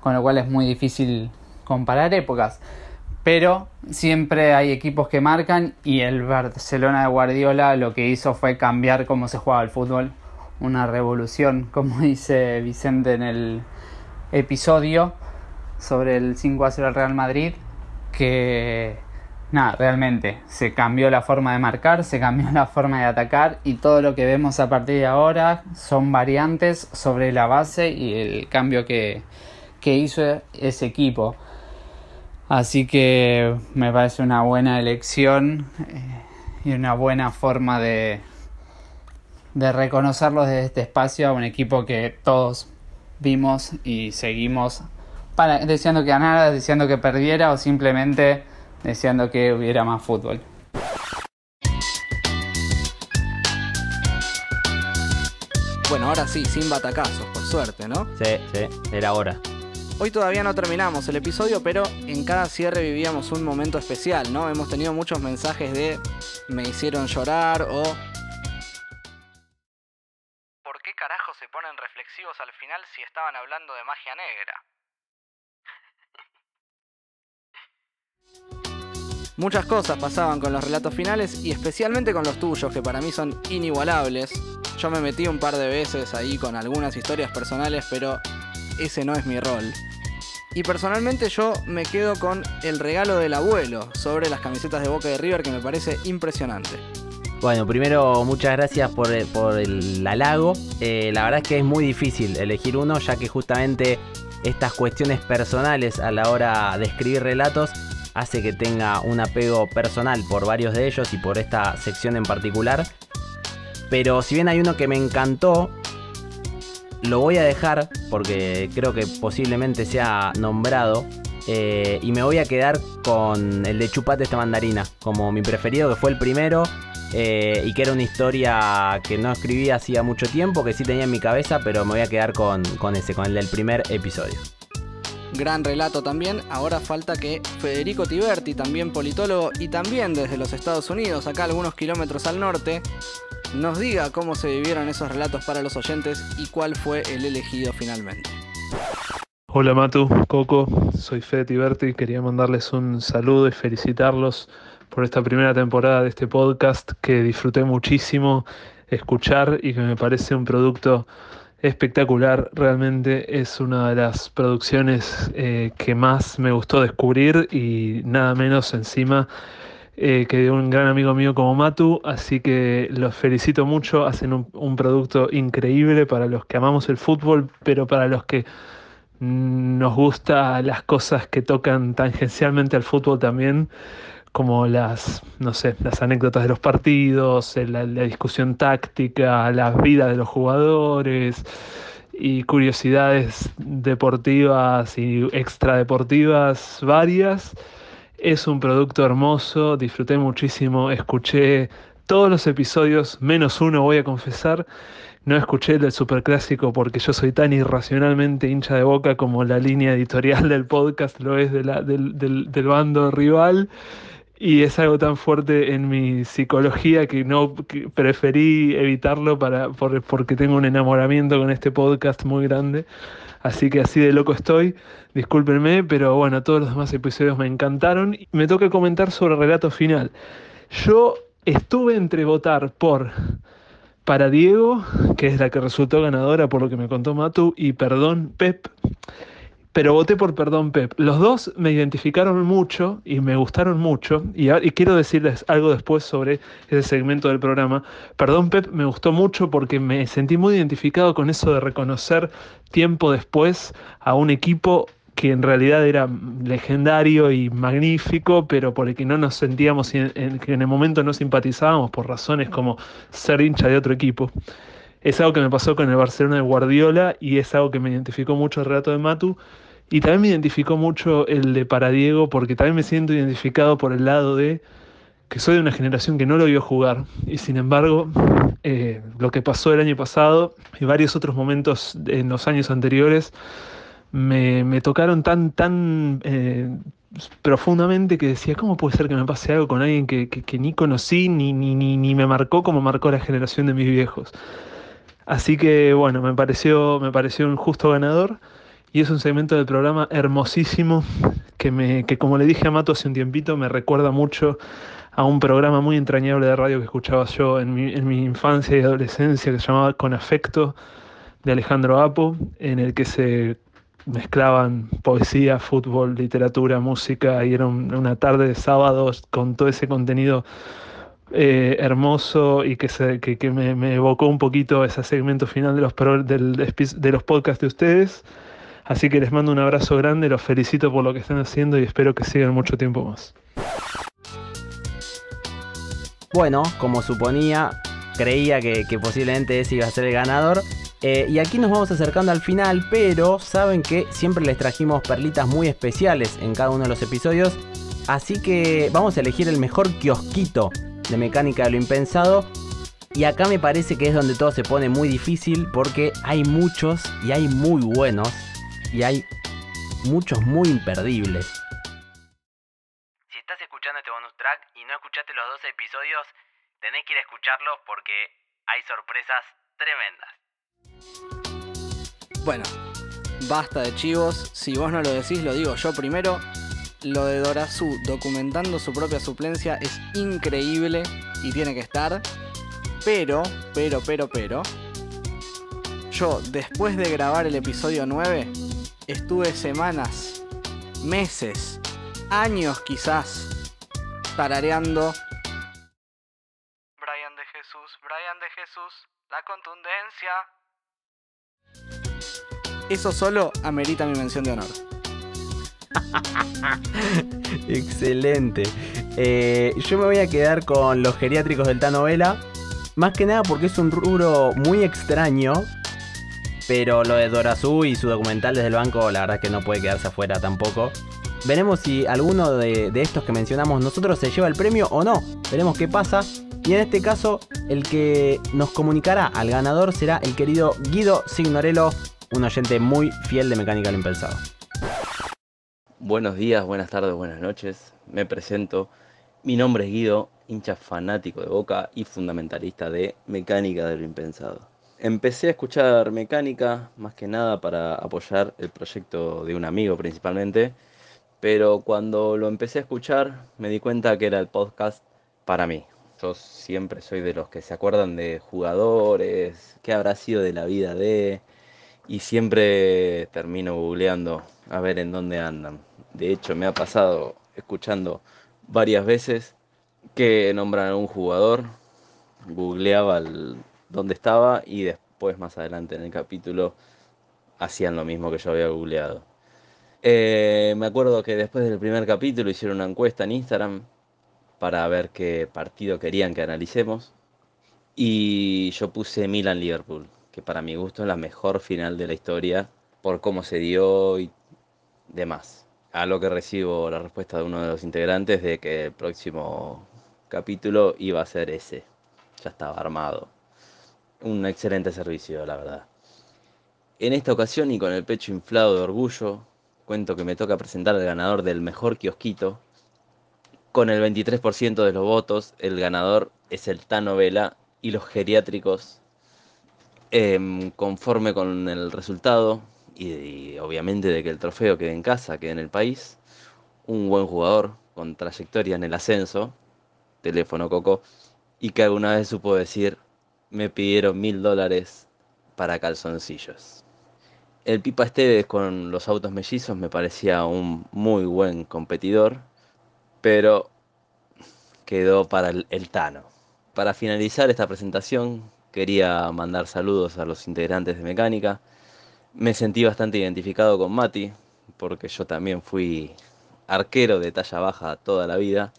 con lo cual es muy difícil comparar épocas. Pero siempre hay equipos que marcan y el Barcelona de Guardiola lo que hizo fue cambiar cómo se juega el fútbol una revolución, como dice Vicente en el episodio sobre el 5 a 0 al Real Madrid, que nada, realmente se cambió la forma de marcar, se cambió la forma de atacar y todo lo que vemos a partir de ahora son variantes sobre la base y el cambio que, que hizo ese equipo. Así que me parece una buena elección eh, y una buena forma de, de reconocerlos desde este espacio a un equipo que todos vimos y seguimos para, deseando que ganara, deseando que perdiera o simplemente deseando que hubiera más fútbol. Bueno, ahora sí, sin batacazos, por suerte, ¿no? Sí, sí, era hora. Hoy todavía no terminamos el episodio, pero en cada cierre vivíamos un momento especial, ¿no? Hemos tenido muchos mensajes de me hicieron llorar o ¿Por qué carajo se ponen reflexivos al final si estaban hablando de magia negra? Muchas cosas pasaban con los relatos finales y especialmente con los tuyos, que para mí son inigualables. Yo me metí un par de veces ahí con algunas historias personales, pero ese no es mi rol. Y personalmente yo me quedo con el regalo del abuelo sobre las camisetas de Boca de River que me parece impresionante. Bueno, primero muchas gracias por, por el halago. Eh, la verdad es que es muy difícil elegir uno, ya que justamente estas cuestiones personales a la hora de escribir relatos hace que tenga un apego personal por varios de ellos y por esta sección en particular. Pero si bien hay uno que me encantó, lo voy a dejar porque creo que posiblemente sea nombrado. Eh, y me voy a quedar con el de Chupate esta mandarina como mi preferido, que fue el primero. eh, y que era una historia que no escribí hacía mucho tiempo, que sí tenía en mi cabeza, pero me voy a quedar con, con ese, con el del primer episodio. Gran relato también. Ahora falta que Federico Tiberti, también politólogo y también desde los Estados Unidos, acá algunos kilómetros al norte, nos diga cómo se vivieron esos relatos para los oyentes y cuál fue el elegido finalmente. Hola Matu, Coco, soy Fede Tiberti, quería mandarles un saludo y felicitarlos por esta primera temporada de este podcast que disfruté muchísimo escuchar y que me parece un producto espectacular. Realmente es una de las producciones eh, que más me gustó descubrir y nada menos encima eh, que de un gran amigo mío como Matu. Así que los felicito mucho. Hacen un, un producto increíble para los que amamos el fútbol, pero para los que nos gusta las cosas que tocan tangencialmente al fútbol también como las, no sé, las anécdotas de los partidos, la, la discusión táctica, las vidas de los jugadores y curiosidades deportivas y extradeportivas varias. Es un producto hermoso, disfruté muchísimo, escuché todos los episodios, menos uno voy a confesar. No escuché el del superclásico porque yo soy tan irracionalmente hincha de boca como la línea editorial del podcast lo es del, del, del bando rival y es algo tan fuerte en mi psicología que no preferí evitarlo para por, porque tengo un enamoramiento con este podcast muy grande. Así que así de loco estoy. Discúlpenme, pero bueno, todos los demás episodios me encantaron. Me toca comentar sobre el relato final. Yo estuve entre votar por para Diego, que es la que resultó ganadora por lo que me contó Matu, y perdón, Pep pero voté por Perdón Pep. Los dos me identificaron mucho y me gustaron mucho. Y, quiero decirles algo después sobre ese segmento del programa. Perdón Pep me gustó mucho porque me sentí muy identificado con eso de reconocer tiempo después a un equipo que en realidad era legendario y magnífico, pero por el que no nos sentíamos, en, en, que en el momento no simpatizábamos por razones como ser hincha de otro equipo. Es algo que me pasó con el Barcelona de Guardiola y es algo que me identificó mucho el relato de Matu. Y también me identificó mucho el de Paradiego porque también me siento identificado por el lado de que soy de una generación que no lo vio jugar. Y sin embargo, eh, lo que pasó el año pasado y varios otros momentos en los años anteriores me, me tocaron tan, tan eh, profundamente que decía, ¿cómo puede ser que me pase algo con alguien que, que, que ni conocí ni, ni, ni, ni me marcó como marcó la generación de mis viejos? Así que bueno, me pareció, me pareció un justo ganador. Y es un segmento del programa hermosísimo que, me, que como le dije a Mato hace un tiempito me recuerda mucho a un programa muy entrañable de radio que escuchaba yo en mi, en mi infancia y adolescencia que se llamaba Con Afecto de Alejandro Apo, en el que se mezclaban poesía, fútbol, literatura, música y era un, una tarde de sábados con todo ese contenido eh, hermoso y que, se, que, me, evocó un poquito ese segmento final de los, de los podcasts de ustedes. Así que les mando un abrazo grande, los felicito por lo que están haciendo y espero que sigan mucho tiempo más. Bueno, como suponía, creía que, que posiblemente ese iba a ser el ganador. Eh, y aquí nos vamos acercando al final, pero saben que siempre les trajimos perlitas muy especiales en cada uno de los episodios. Así que vamos a elegir el mejor kiosquito de mecánica de lo impensado. Y acá me parece que es donde todo se pone muy difícil porque hay muchos y hay muy buenos y hay muchos muy imperdibles. Si estás escuchando este bonus track y no escuchaste los dos episodios, tenés que ir a escucharlos porque hay sorpresas tremendas. Bueno, basta de chivos. Si vos no lo decís, lo digo yo primero. Lo de Dorazú documentando su propia suplencia es increíble y tiene que estar. Pero, pero, pero, pero. Yo, después de grabar el episodio 9, estuve semanas, meses, años quizás, tarareando. Brian de Jesús, Brian de Jesús, la contundencia. Eso solo amerita mi mención de honor. Excelente. Eh, yo me voy a quedar con los geriátricos del Tanovela. Más que nada porque es un rubro muy extraño. Pero lo de Dorazú y su documental desde el banco, la verdad es que no puede quedarse afuera tampoco. Veremos si alguno de, estos que mencionamos nosotros se lleva el premio o no. Veremos qué pasa. Y en este caso, el que nos comunicará al ganador será el querido Guido Signorello, un oyente muy fiel de Mecánica lo Impensado. Buenos días, buenas tardes, buenas noches. Me presento. Mi nombre es Guido, hincha fanático de Boca y fundamentalista de Mecánica de lo Impensado. Empecé a escuchar Mecánica más que nada para apoyar el proyecto de un amigo principalmente, pero cuando lo empecé a escuchar me di cuenta que era el podcast para mí. Yo siempre soy de los que se acuerdan de jugadores, qué habrá sido de la vida de... Y siempre termino googleando a ver en dónde andan. De hecho, me ha pasado escuchando varias veces que nombran a un jugador, googleaba el, dónde estaba y después más adelante en el capítulo hacían lo mismo que yo había googleado. Eh, me acuerdo que después del primer capítulo hicieron una encuesta en Instagram para ver qué partido querían que analicemos. Y yo puse Milan-Liverpool, que para mi gusto es la mejor final de la historia por cómo se dio y demás. A lo que recibo la respuesta de uno de los integrantes de que el próximo capítulo iba a ser ese. Ya estaba armado. Un excelente servicio, la verdad. En esta ocasión y con el pecho inflado de orgullo, cuento que me toca presentar al ganador del mejor kiosquito. Con el 23% de los votos, el ganador es el Tano Vela y los geriátricos, em, conforme con el resultado y, obviamente de que el trofeo quede en casa, quede en el país, un buen jugador con trayectoria en el ascenso, teléfono Coco, y que alguna vez supo decir, me pidieron mil dólares para calzoncillos. El Pipa Esteves con los autos mellizos me parecía un muy buen competidor, pero quedó para el Tano. Para finalizar esta presentación, quería mandar saludos a los integrantes de Mecánica. Me sentí bastante identificado con Mati, porque yo también fui arquero de talla baja toda la vida.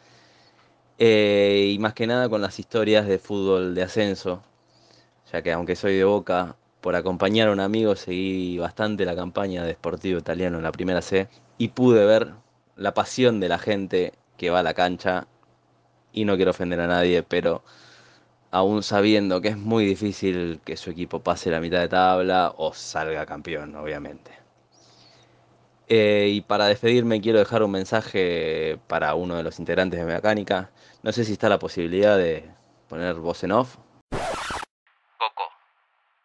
Eh, y más que nada con las historias de fútbol de ascenso, ya que aunque soy de Boca, por acompañar a un amigo seguí bastante la campaña de Sportivo Italiano en la primera C y pude ver la pasión de la gente que va a la cancha y no quiero ofender a nadie, pero aún sabiendo que es muy difícil que su equipo pase la mitad de tabla o salga campeón, obviamente. Eh, y para despedirme quiero dejar un mensaje para uno de los integrantes de Mecánica. No sé si está la posibilidad de poner voz en off. Coco,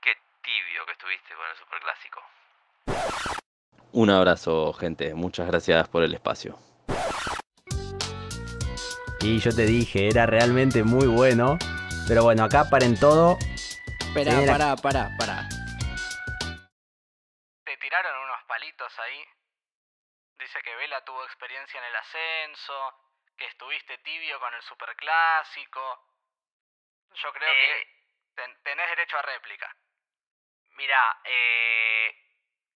qué tibio que estuviste con el Superclásico. Un abrazo, gente. Muchas gracias por el espacio. Y yo te dije, era realmente muy bueno. Pero bueno, acá paren todo. Viene la- pará, pará, pará. Te tiraron unos palitos ahí. Dice que Vela tuvo experiencia en el ascenso, que estuviste tibio con el superclásico. Yo creo que ten- tenés derecho a réplica. Mira, eh,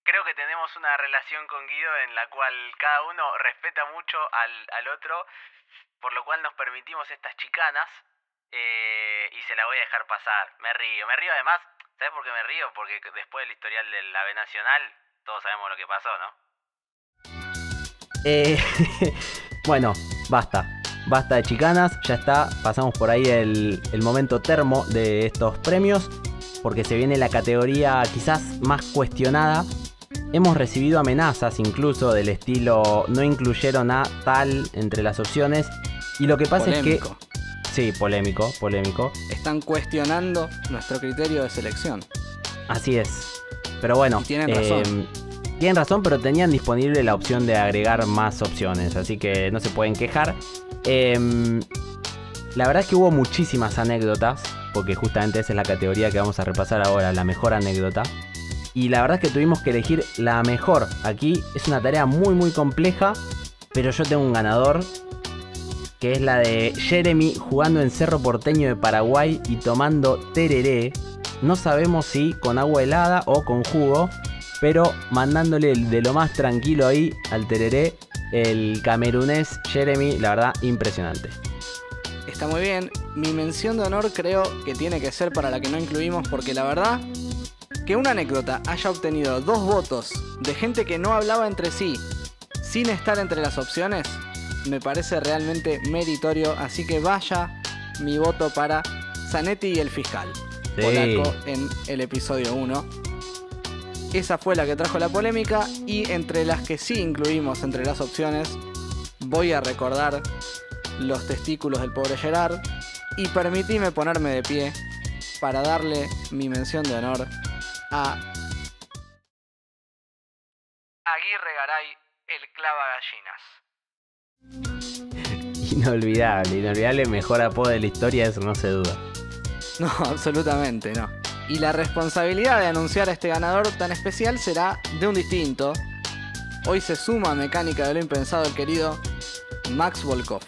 creo que tenemos una relación con Guido en la cual cada uno respeta mucho al, al otro, por lo cual nos permitimos estas chicanas eh, y se la voy a dejar pasar. Me río, me río además, ¿sabes por qué me río? Porque después del historial de la B Nacional, todos sabemos lo que pasó, ¿no? Eh, bueno, basta. Basta de chicanas, ya está. Pasamos por ahí el, el momento termo de estos premios. Porque se viene la categoría quizás más cuestionada. Hemos recibido amenazas incluso del estilo no incluyeron a tal entre las opciones. Y lo que pasa Polémico. es que... Sí, polémico, polémico. Están cuestionando nuestro criterio de selección. Así es. Pero bueno, Y tienen razón. eh, tienen razón, pero tenían disponible la opción de agregar más opciones, así que no se pueden quejar. Em, la verdad es que hubo muchísimas anécdotas, porque justamente esa es la categoría que vamos a repasar ahora, la mejor anécdota. Y la verdad es que tuvimos que elegir la mejor. Aquí es una tarea muy muy compleja, pero yo tengo un ganador, que es la de Jeremy jugando en Cerro Porteño de Paraguay y tomando tereré. No sabemos si con agua helada o con jugo, pero mandándole de lo más tranquilo ahí al tereré, el camerunés Jeremy, la verdad, impresionante. Está muy bien. Mi mención de honor creo que tiene que ser para la que no incluimos porque la verdad que una anécdota haya obtenido dos votos de gente que no hablaba entre sí sin estar entre las opciones me parece realmente meritorio. Así que vaya mi voto para Zanetti y el fiscal. Sí. Polaco en el episodio 1. Esa fue la que trajo la polémica y entre las que sí incluimos entre las opciones, voy a recordar los testículos del pobre Gerard y permitime ponerme de pie para darle mi mención de honor a Aguirre Garay, el clava gallinas. Inolvidable, inolvidable, mejor apodo de la historia, eso no se duda. No, absolutamente no. Y la responsabilidad de anunciar a este ganador tan especial será de un distinto. Hoy se suma a Mecánica de lo Impensado el querido Max Volkov.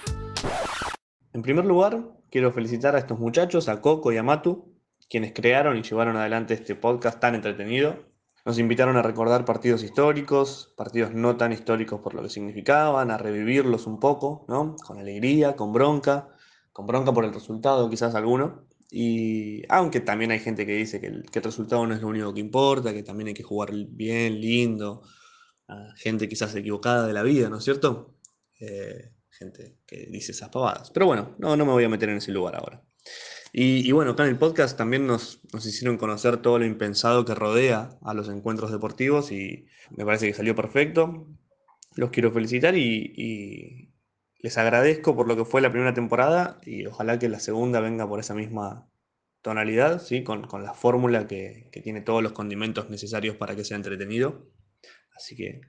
En primer lugar, quiero felicitar a estos muchachos, a Coco y a Matu, quienes crearon y llevaron adelante este podcast tan entretenido. Nos invitaron a recordar partidos históricos, partidos no tan históricos por lo que significaban, a revivirlos un poco, ¿no? Con alegría, con bronca, con bronca por el resultado, quizás alguno. Y aunque también hay gente que dice que el, resultado no es lo único que importa, que también hay que jugar bien, lindo, gente quizás equivocada de la vida, ¿no es cierto? Eh, gente que dice esas pavadas. Pero bueno, no, no me voy a meter en ese lugar ahora. Y, bueno, acá en el podcast también nos, nos hicieron conocer todo lo impensado que rodea a los encuentros deportivos y me parece que salió perfecto. Los quiero felicitar y, y les agradezco por lo que fue la primera temporada y ojalá que la segunda venga por esa misma tonalidad, ¿sí? con, con la fórmula que, que tiene todos los condimentos necesarios para que sea entretenido. Así que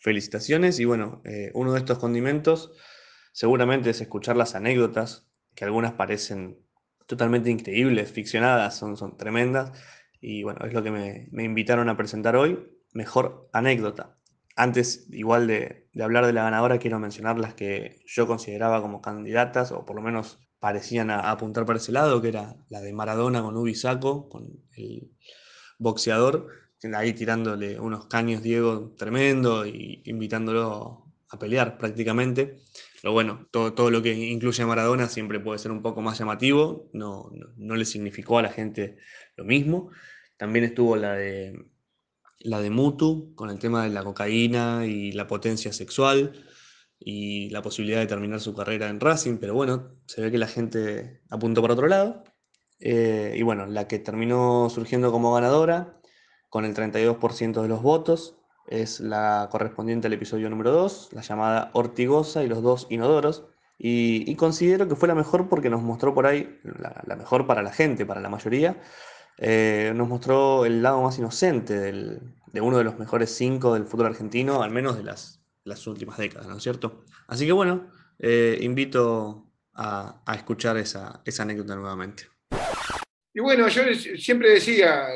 felicitaciones y bueno, eh, uno de estos condimentos seguramente es escuchar las anécdotas, que algunas parecen totalmente increíbles, ficcionadas, son, son tremendas. Y bueno, es lo que me, me invitaron a presentar hoy. Mejor anécdota. Antes, igual de, de, hablar de la ganadora, quiero mencionar las que yo consideraba como candidatas, o por lo menos parecían apuntar para ese lado, que era la de Maradona con Ubi Saco, con el boxeador, ahí tirándole unos caños Diego tremendo y invitándolo a pelear prácticamente. Pero bueno, todo, todo lo que incluye a Maradona siempre puede ser un poco más llamativo, no, no, no le significó a la gente lo mismo. También estuvo la de, la de Mutu, con el tema de la cocaína y la potencia sexual y la posibilidad de terminar su carrera en Racing, pero bueno, se ve que la gente apuntó para otro lado. Eh, y bueno, la que terminó surgiendo como ganadora, con el 32% de los votos, es la correspondiente al episodio número 2, la llamada Ortigosa y los dos inodoros. Y, considero que fue la mejor porque nos mostró por ahí, la, mejor para la gente, para la mayoría, eh, nos mostró el lado más inocente del, de uno de los mejores cinco del fútbol argentino, al menos de las, las últimas décadas, ¿no es cierto? Así que bueno, eh, invito a, a escuchar esa, esa anécdota nuevamente. Y bueno, yo siempre decía,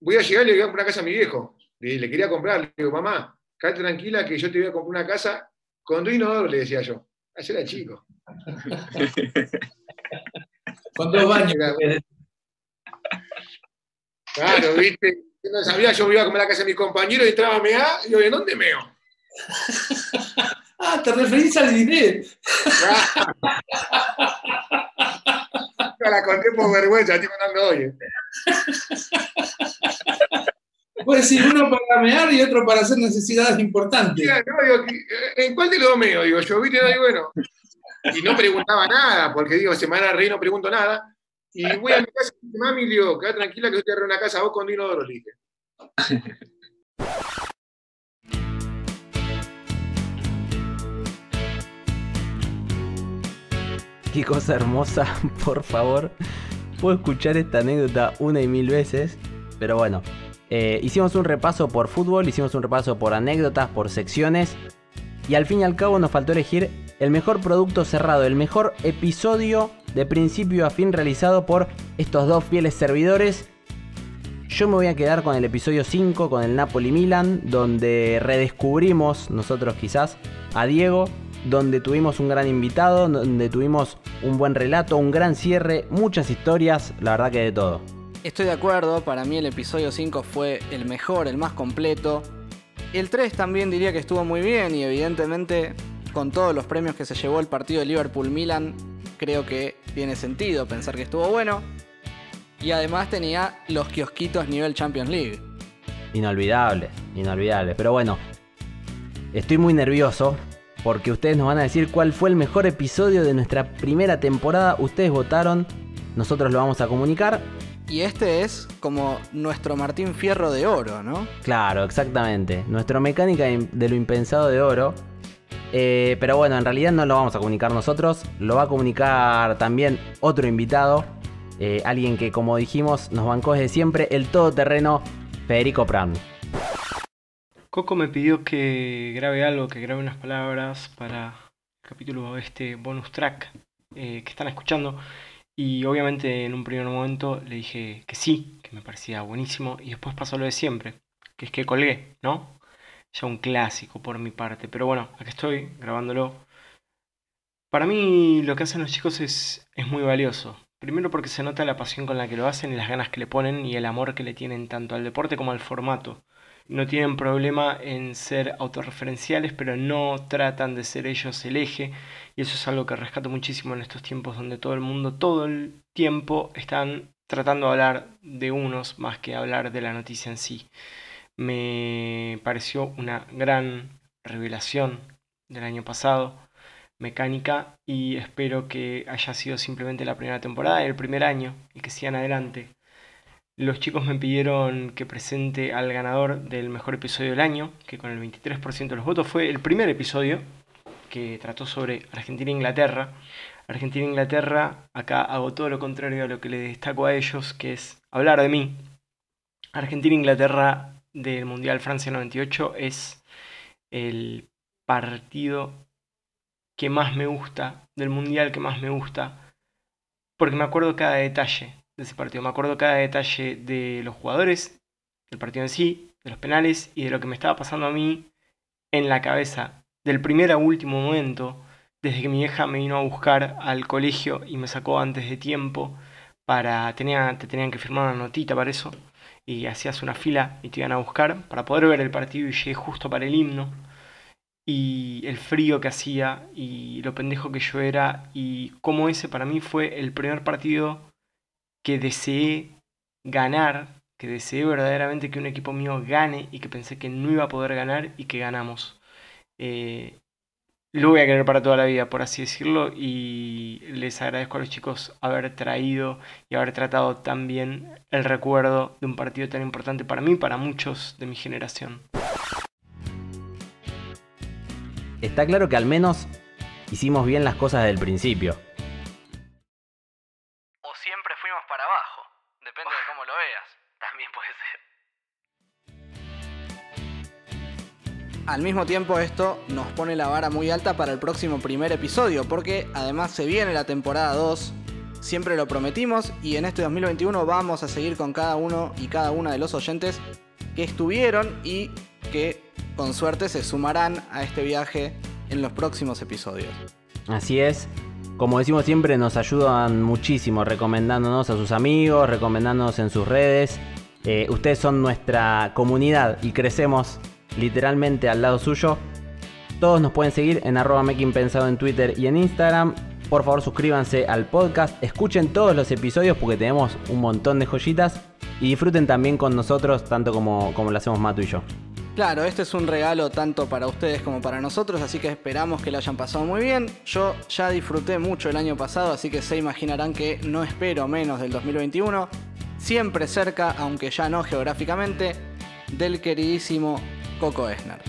voy a llegar y le voy a comprar una casa a mi viejo. Le, le quería comprar, le digo, mamá, quédate tranquila que yo te voy a comprar una casa con dos inodoros, le decía yo. Ayer era chico. con dos baños. Claro, viste. Yo no sabía, yo me iba a comer a la casa de mis compañeros y entraba a mear, y yo, ¿de dónde meo? ah, te referís al dinero. La conté por vergüenza, estoy contando hoy. ¿Eh? Puede decir uno para mear y otro para hacer necesidades importantes. Mira, no, digo, ¿En cuál de los meo? Digo, yo, no, digo, bueno. Y no preguntaba nada, porque digo, semana rey no pregunto nada. Y voy a mi casa y mami, le digo, queda tranquila que yo te agarré una casa a vos con inodoro, le dije. Qué cosa hermosa, por favor. Puedo escuchar esta anécdota una y mil veces, pero bueno. Eh, hicimos un repaso por fútbol, hicimos un repaso por anécdotas, por secciones. Y al fin y al cabo nos faltó elegir el mejor producto cerrado, el mejor episodio de principio a fin realizado por estos dos fieles servidores. Yo me voy a quedar con el episodio 5, con el Napoli Milan, donde redescubrimos nosotros quizás a Diego, donde tuvimos un gran invitado, donde tuvimos un buen relato, un gran cierre, muchas historias, la verdad que de todo. Estoy de acuerdo, para mí el episodio 5 fue el mejor, el más completo. El 3 también diría que estuvo muy bien y evidentemente con todos los premios que se llevó el partido de Liverpool-Milan, creo que tiene sentido pensar que estuvo bueno. Y además tenía los kiosquitos nivel Champions League. Inolvidable, inolvidable. Pero bueno, estoy muy nervioso porque ustedes nos van a decir cuál fue el mejor episodio de nuestra primera temporada. Ustedes votaron, nosotros lo vamos a comunicar. Y este es como nuestro Martín Fierro de oro, ¿no? Claro, exactamente. Nuestra mecánica de lo impensado de oro. Eh, pero bueno, en realidad no lo vamos a comunicar nosotros, lo va a comunicar también otro invitado, eh, alguien que como dijimos nos bancó desde siempre, el todoterreno Federico Pran. Coco me pidió que grabe algo, que grabe unas palabras para el capítulo de este bonus track eh, que están escuchando. Y obviamente en un primer momento le dije que sí, que me parecía buenísimo. Y después pasó lo de siempre, que es que colgué, ¿no? Ya un clásico por mi parte. Pero bueno, aquí estoy grabándolo. Para mí lo que hacen los chicos es, es muy valioso. Primero porque se nota la pasión con la que lo hacen y las ganas que le ponen y el amor que le tienen tanto al deporte como al formato no tienen problema en ser autorreferenciales, pero no tratan de ser ellos el eje. Y eso es algo que rescato muchísimo en estos tiempos donde todo el mundo, todo el tiempo, están tratando de hablar de unos más que hablar de la noticia en sí. Me pareció una gran revelación del año pasado, mecánica, y espero que haya sido simplemente la primera temporada, el primer año, y que sigan adelante los chicos me pidieron que presente al ganador del mejor episodio del año, que con el 23% de los votos fue el primer episodio que trató sobre Argentina-Inglaterra. E Argentina-Inglaterra, e acá hago todo lo contrario a lo que le destaco a ellos, que es hablar de mí. Argentina-Inglaterra e del Mundial Francia 98 es el partido que más me gusta, del Mundial que más me gusta, porque me acuerdo cada detalle de ese partido. Me acuerdo cada detalle de los jugadores, del partido en sí, de los penales y de lo que me estaba pasando a mí en la cabeza, del primer a último momento, desde que mi hija me vino a buscar al colegio y me sacó antes de tiempo para tenía, te tenían que firmar una notita para eso y hacías una fila y te iban a buscar para poder ver el partido y llegué justo para el himno y el frío que hacía y lo pendejo que yo era y como ese para mí fue el primer partido que deseé ganar, que deseé verdaderamente que un equipo mío gane y que pensé que no iba a poder ganar y que ganamos. Eh, lo voy a querer para toda la vida, por así decirlo, y les agradezco a los chicos haber traído y haber tratado tan bien el recuerdo de un partido tan importante para mí y para muchos de mi generación. Está claro que al menos hicimos bien las cosas del principio. Al mismo tiempo esto nos pone la vara muy alta para el próximo primer episodio, porque además se viene la temporada 2, siempre lo prometimos y en este 2021 vamos a seguir con cada uno y cada una de los oyentes que estuvieron y que con suerte se sumarán a este viaje en los próximos episodios. Así es, como decimos siempre, nos ayudan muchísimo recomendándonos a sus amigos, recomendándonos en sus redes. Eh, ustedes son nuestra comunidad y crecemos literalmente al lado suyo. Todos nos pueden seguir en arroba making pensado en Twitter y en Instagram. Por favor suscríbanse al podcast, escuchen todos los episodios porque tenemos un montón de joyitas y disfruten también con nosotros tanto como, como lo hacemos Matu y yo. Claro, este es un regalo tanto para ustedes como para nosotros, así que esperamos que lo hayan pasado muy bien. Yo ya disfruté mucho el año pasado, así que se imaginarán que no espero menos del 2021. Siempre cerca, aunque ya no geográficamente, del queridísimo Coco Esner.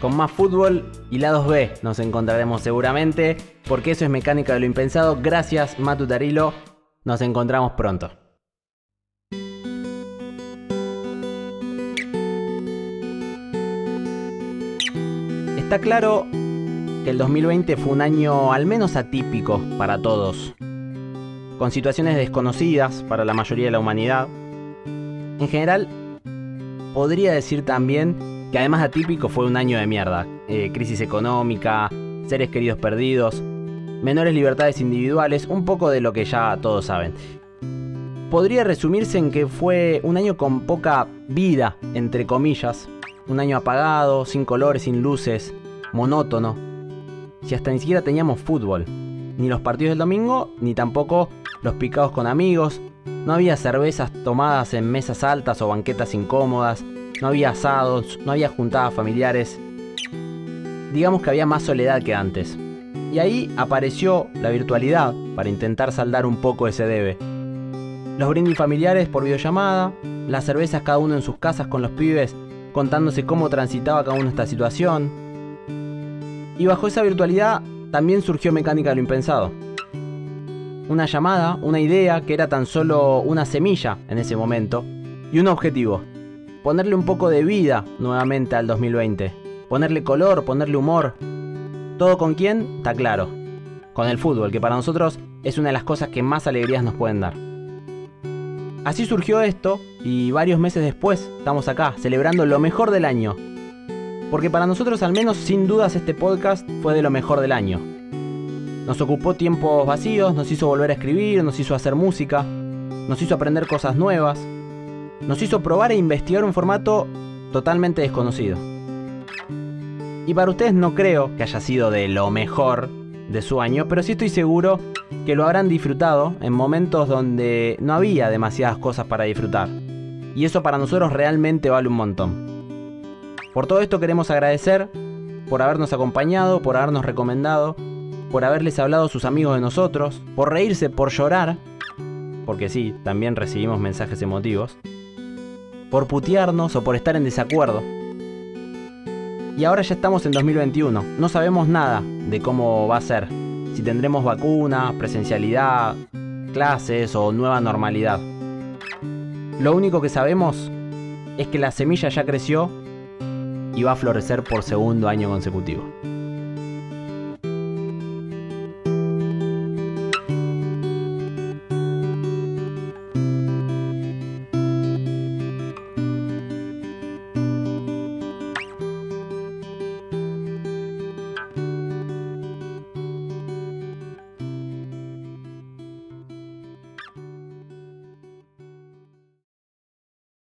Con más fútbol y lados B nos encontraremos seguramente, porque eso es mecánica de lo impensado. Gracias, Matu Tarilo. Nos encontramos pronto. Está claro que el 2020 fue un año al menos atípico para todos, con situaciones desconocidas para la mayoría de la humanidad. En general, podría decir también que además atípico fue un año de mierda. Eh, crisis económica, seres queridos perdidos, menores libertades individuales, un poco de lo que ya todos saben. Podría resumirse en que fue un año con poca vida, entre comillas. Un año apagado, sin colores, sin luces, monótono. Si hasta ni siquiera teníamos fútbol. Ni los partidos del domingo, ni tampoco los picados con amigos. No había cervezas tomadas en mesas altas o banquetas incómodas no había asados, no había juntadas familiares. digamos que había más soledad que antes. Y ahí apareció la virtualidad para intentar saldar un poco ese debe. Los brindis familiares por videollamada, las cervezas cada uno en sus casas con los pibes contándose cómo transitaba cada uno esta situación. Y bajo esa virtualidad también surgió Mecánica de lo Impensado. Una llamada, una idea que era tan solo una semilla en ese momento y un objetivo. Ponerle un poco de vida nuevamente al 2020. Ponerle color, ponerle humor. ¿Todo con quién? Está claro. Con el fútbol, que para nosotros es una de las cosas que más alegrías nos pueden dar. Así surgió esto y varios meses después estamos acá, celebrando lo mejor del año. Porque para nosotros al menos sin dudas este podcast fue de lo mejor del año. Nos ocupó tiempos vacíos, nos hizo volver a escribir, nos hizo hacer música, nos hizo aprender cosas nuevas, nos hizo probar e investigar un formato totalmente desconocido. Y para ustedes no creo que haya sido de lo mejor de su año, pero sí estoy seguro que lo habrán disfrutado en momentos donde no había demasiadas cosas para disfrutar. Y eso para nosotros realmente vale un montón. Por todo esto queremos agradecer por habernos acompañado, por habernos recomendado, por haberles hablado a sus amigos de nosotros, por reírse, por llorar, porque sí, también recibimos mensajes emotivos, por putearnos o por estar en desacuerdo. Y ahora ya estamos en 2021, no sabemos nada de cómo va a ser, si tendremos vacuna, presencialidad, clases o nueva normalidad. Lo único que sabemos es que la semilla ya creció y va a florecer por segundo año consecutivo.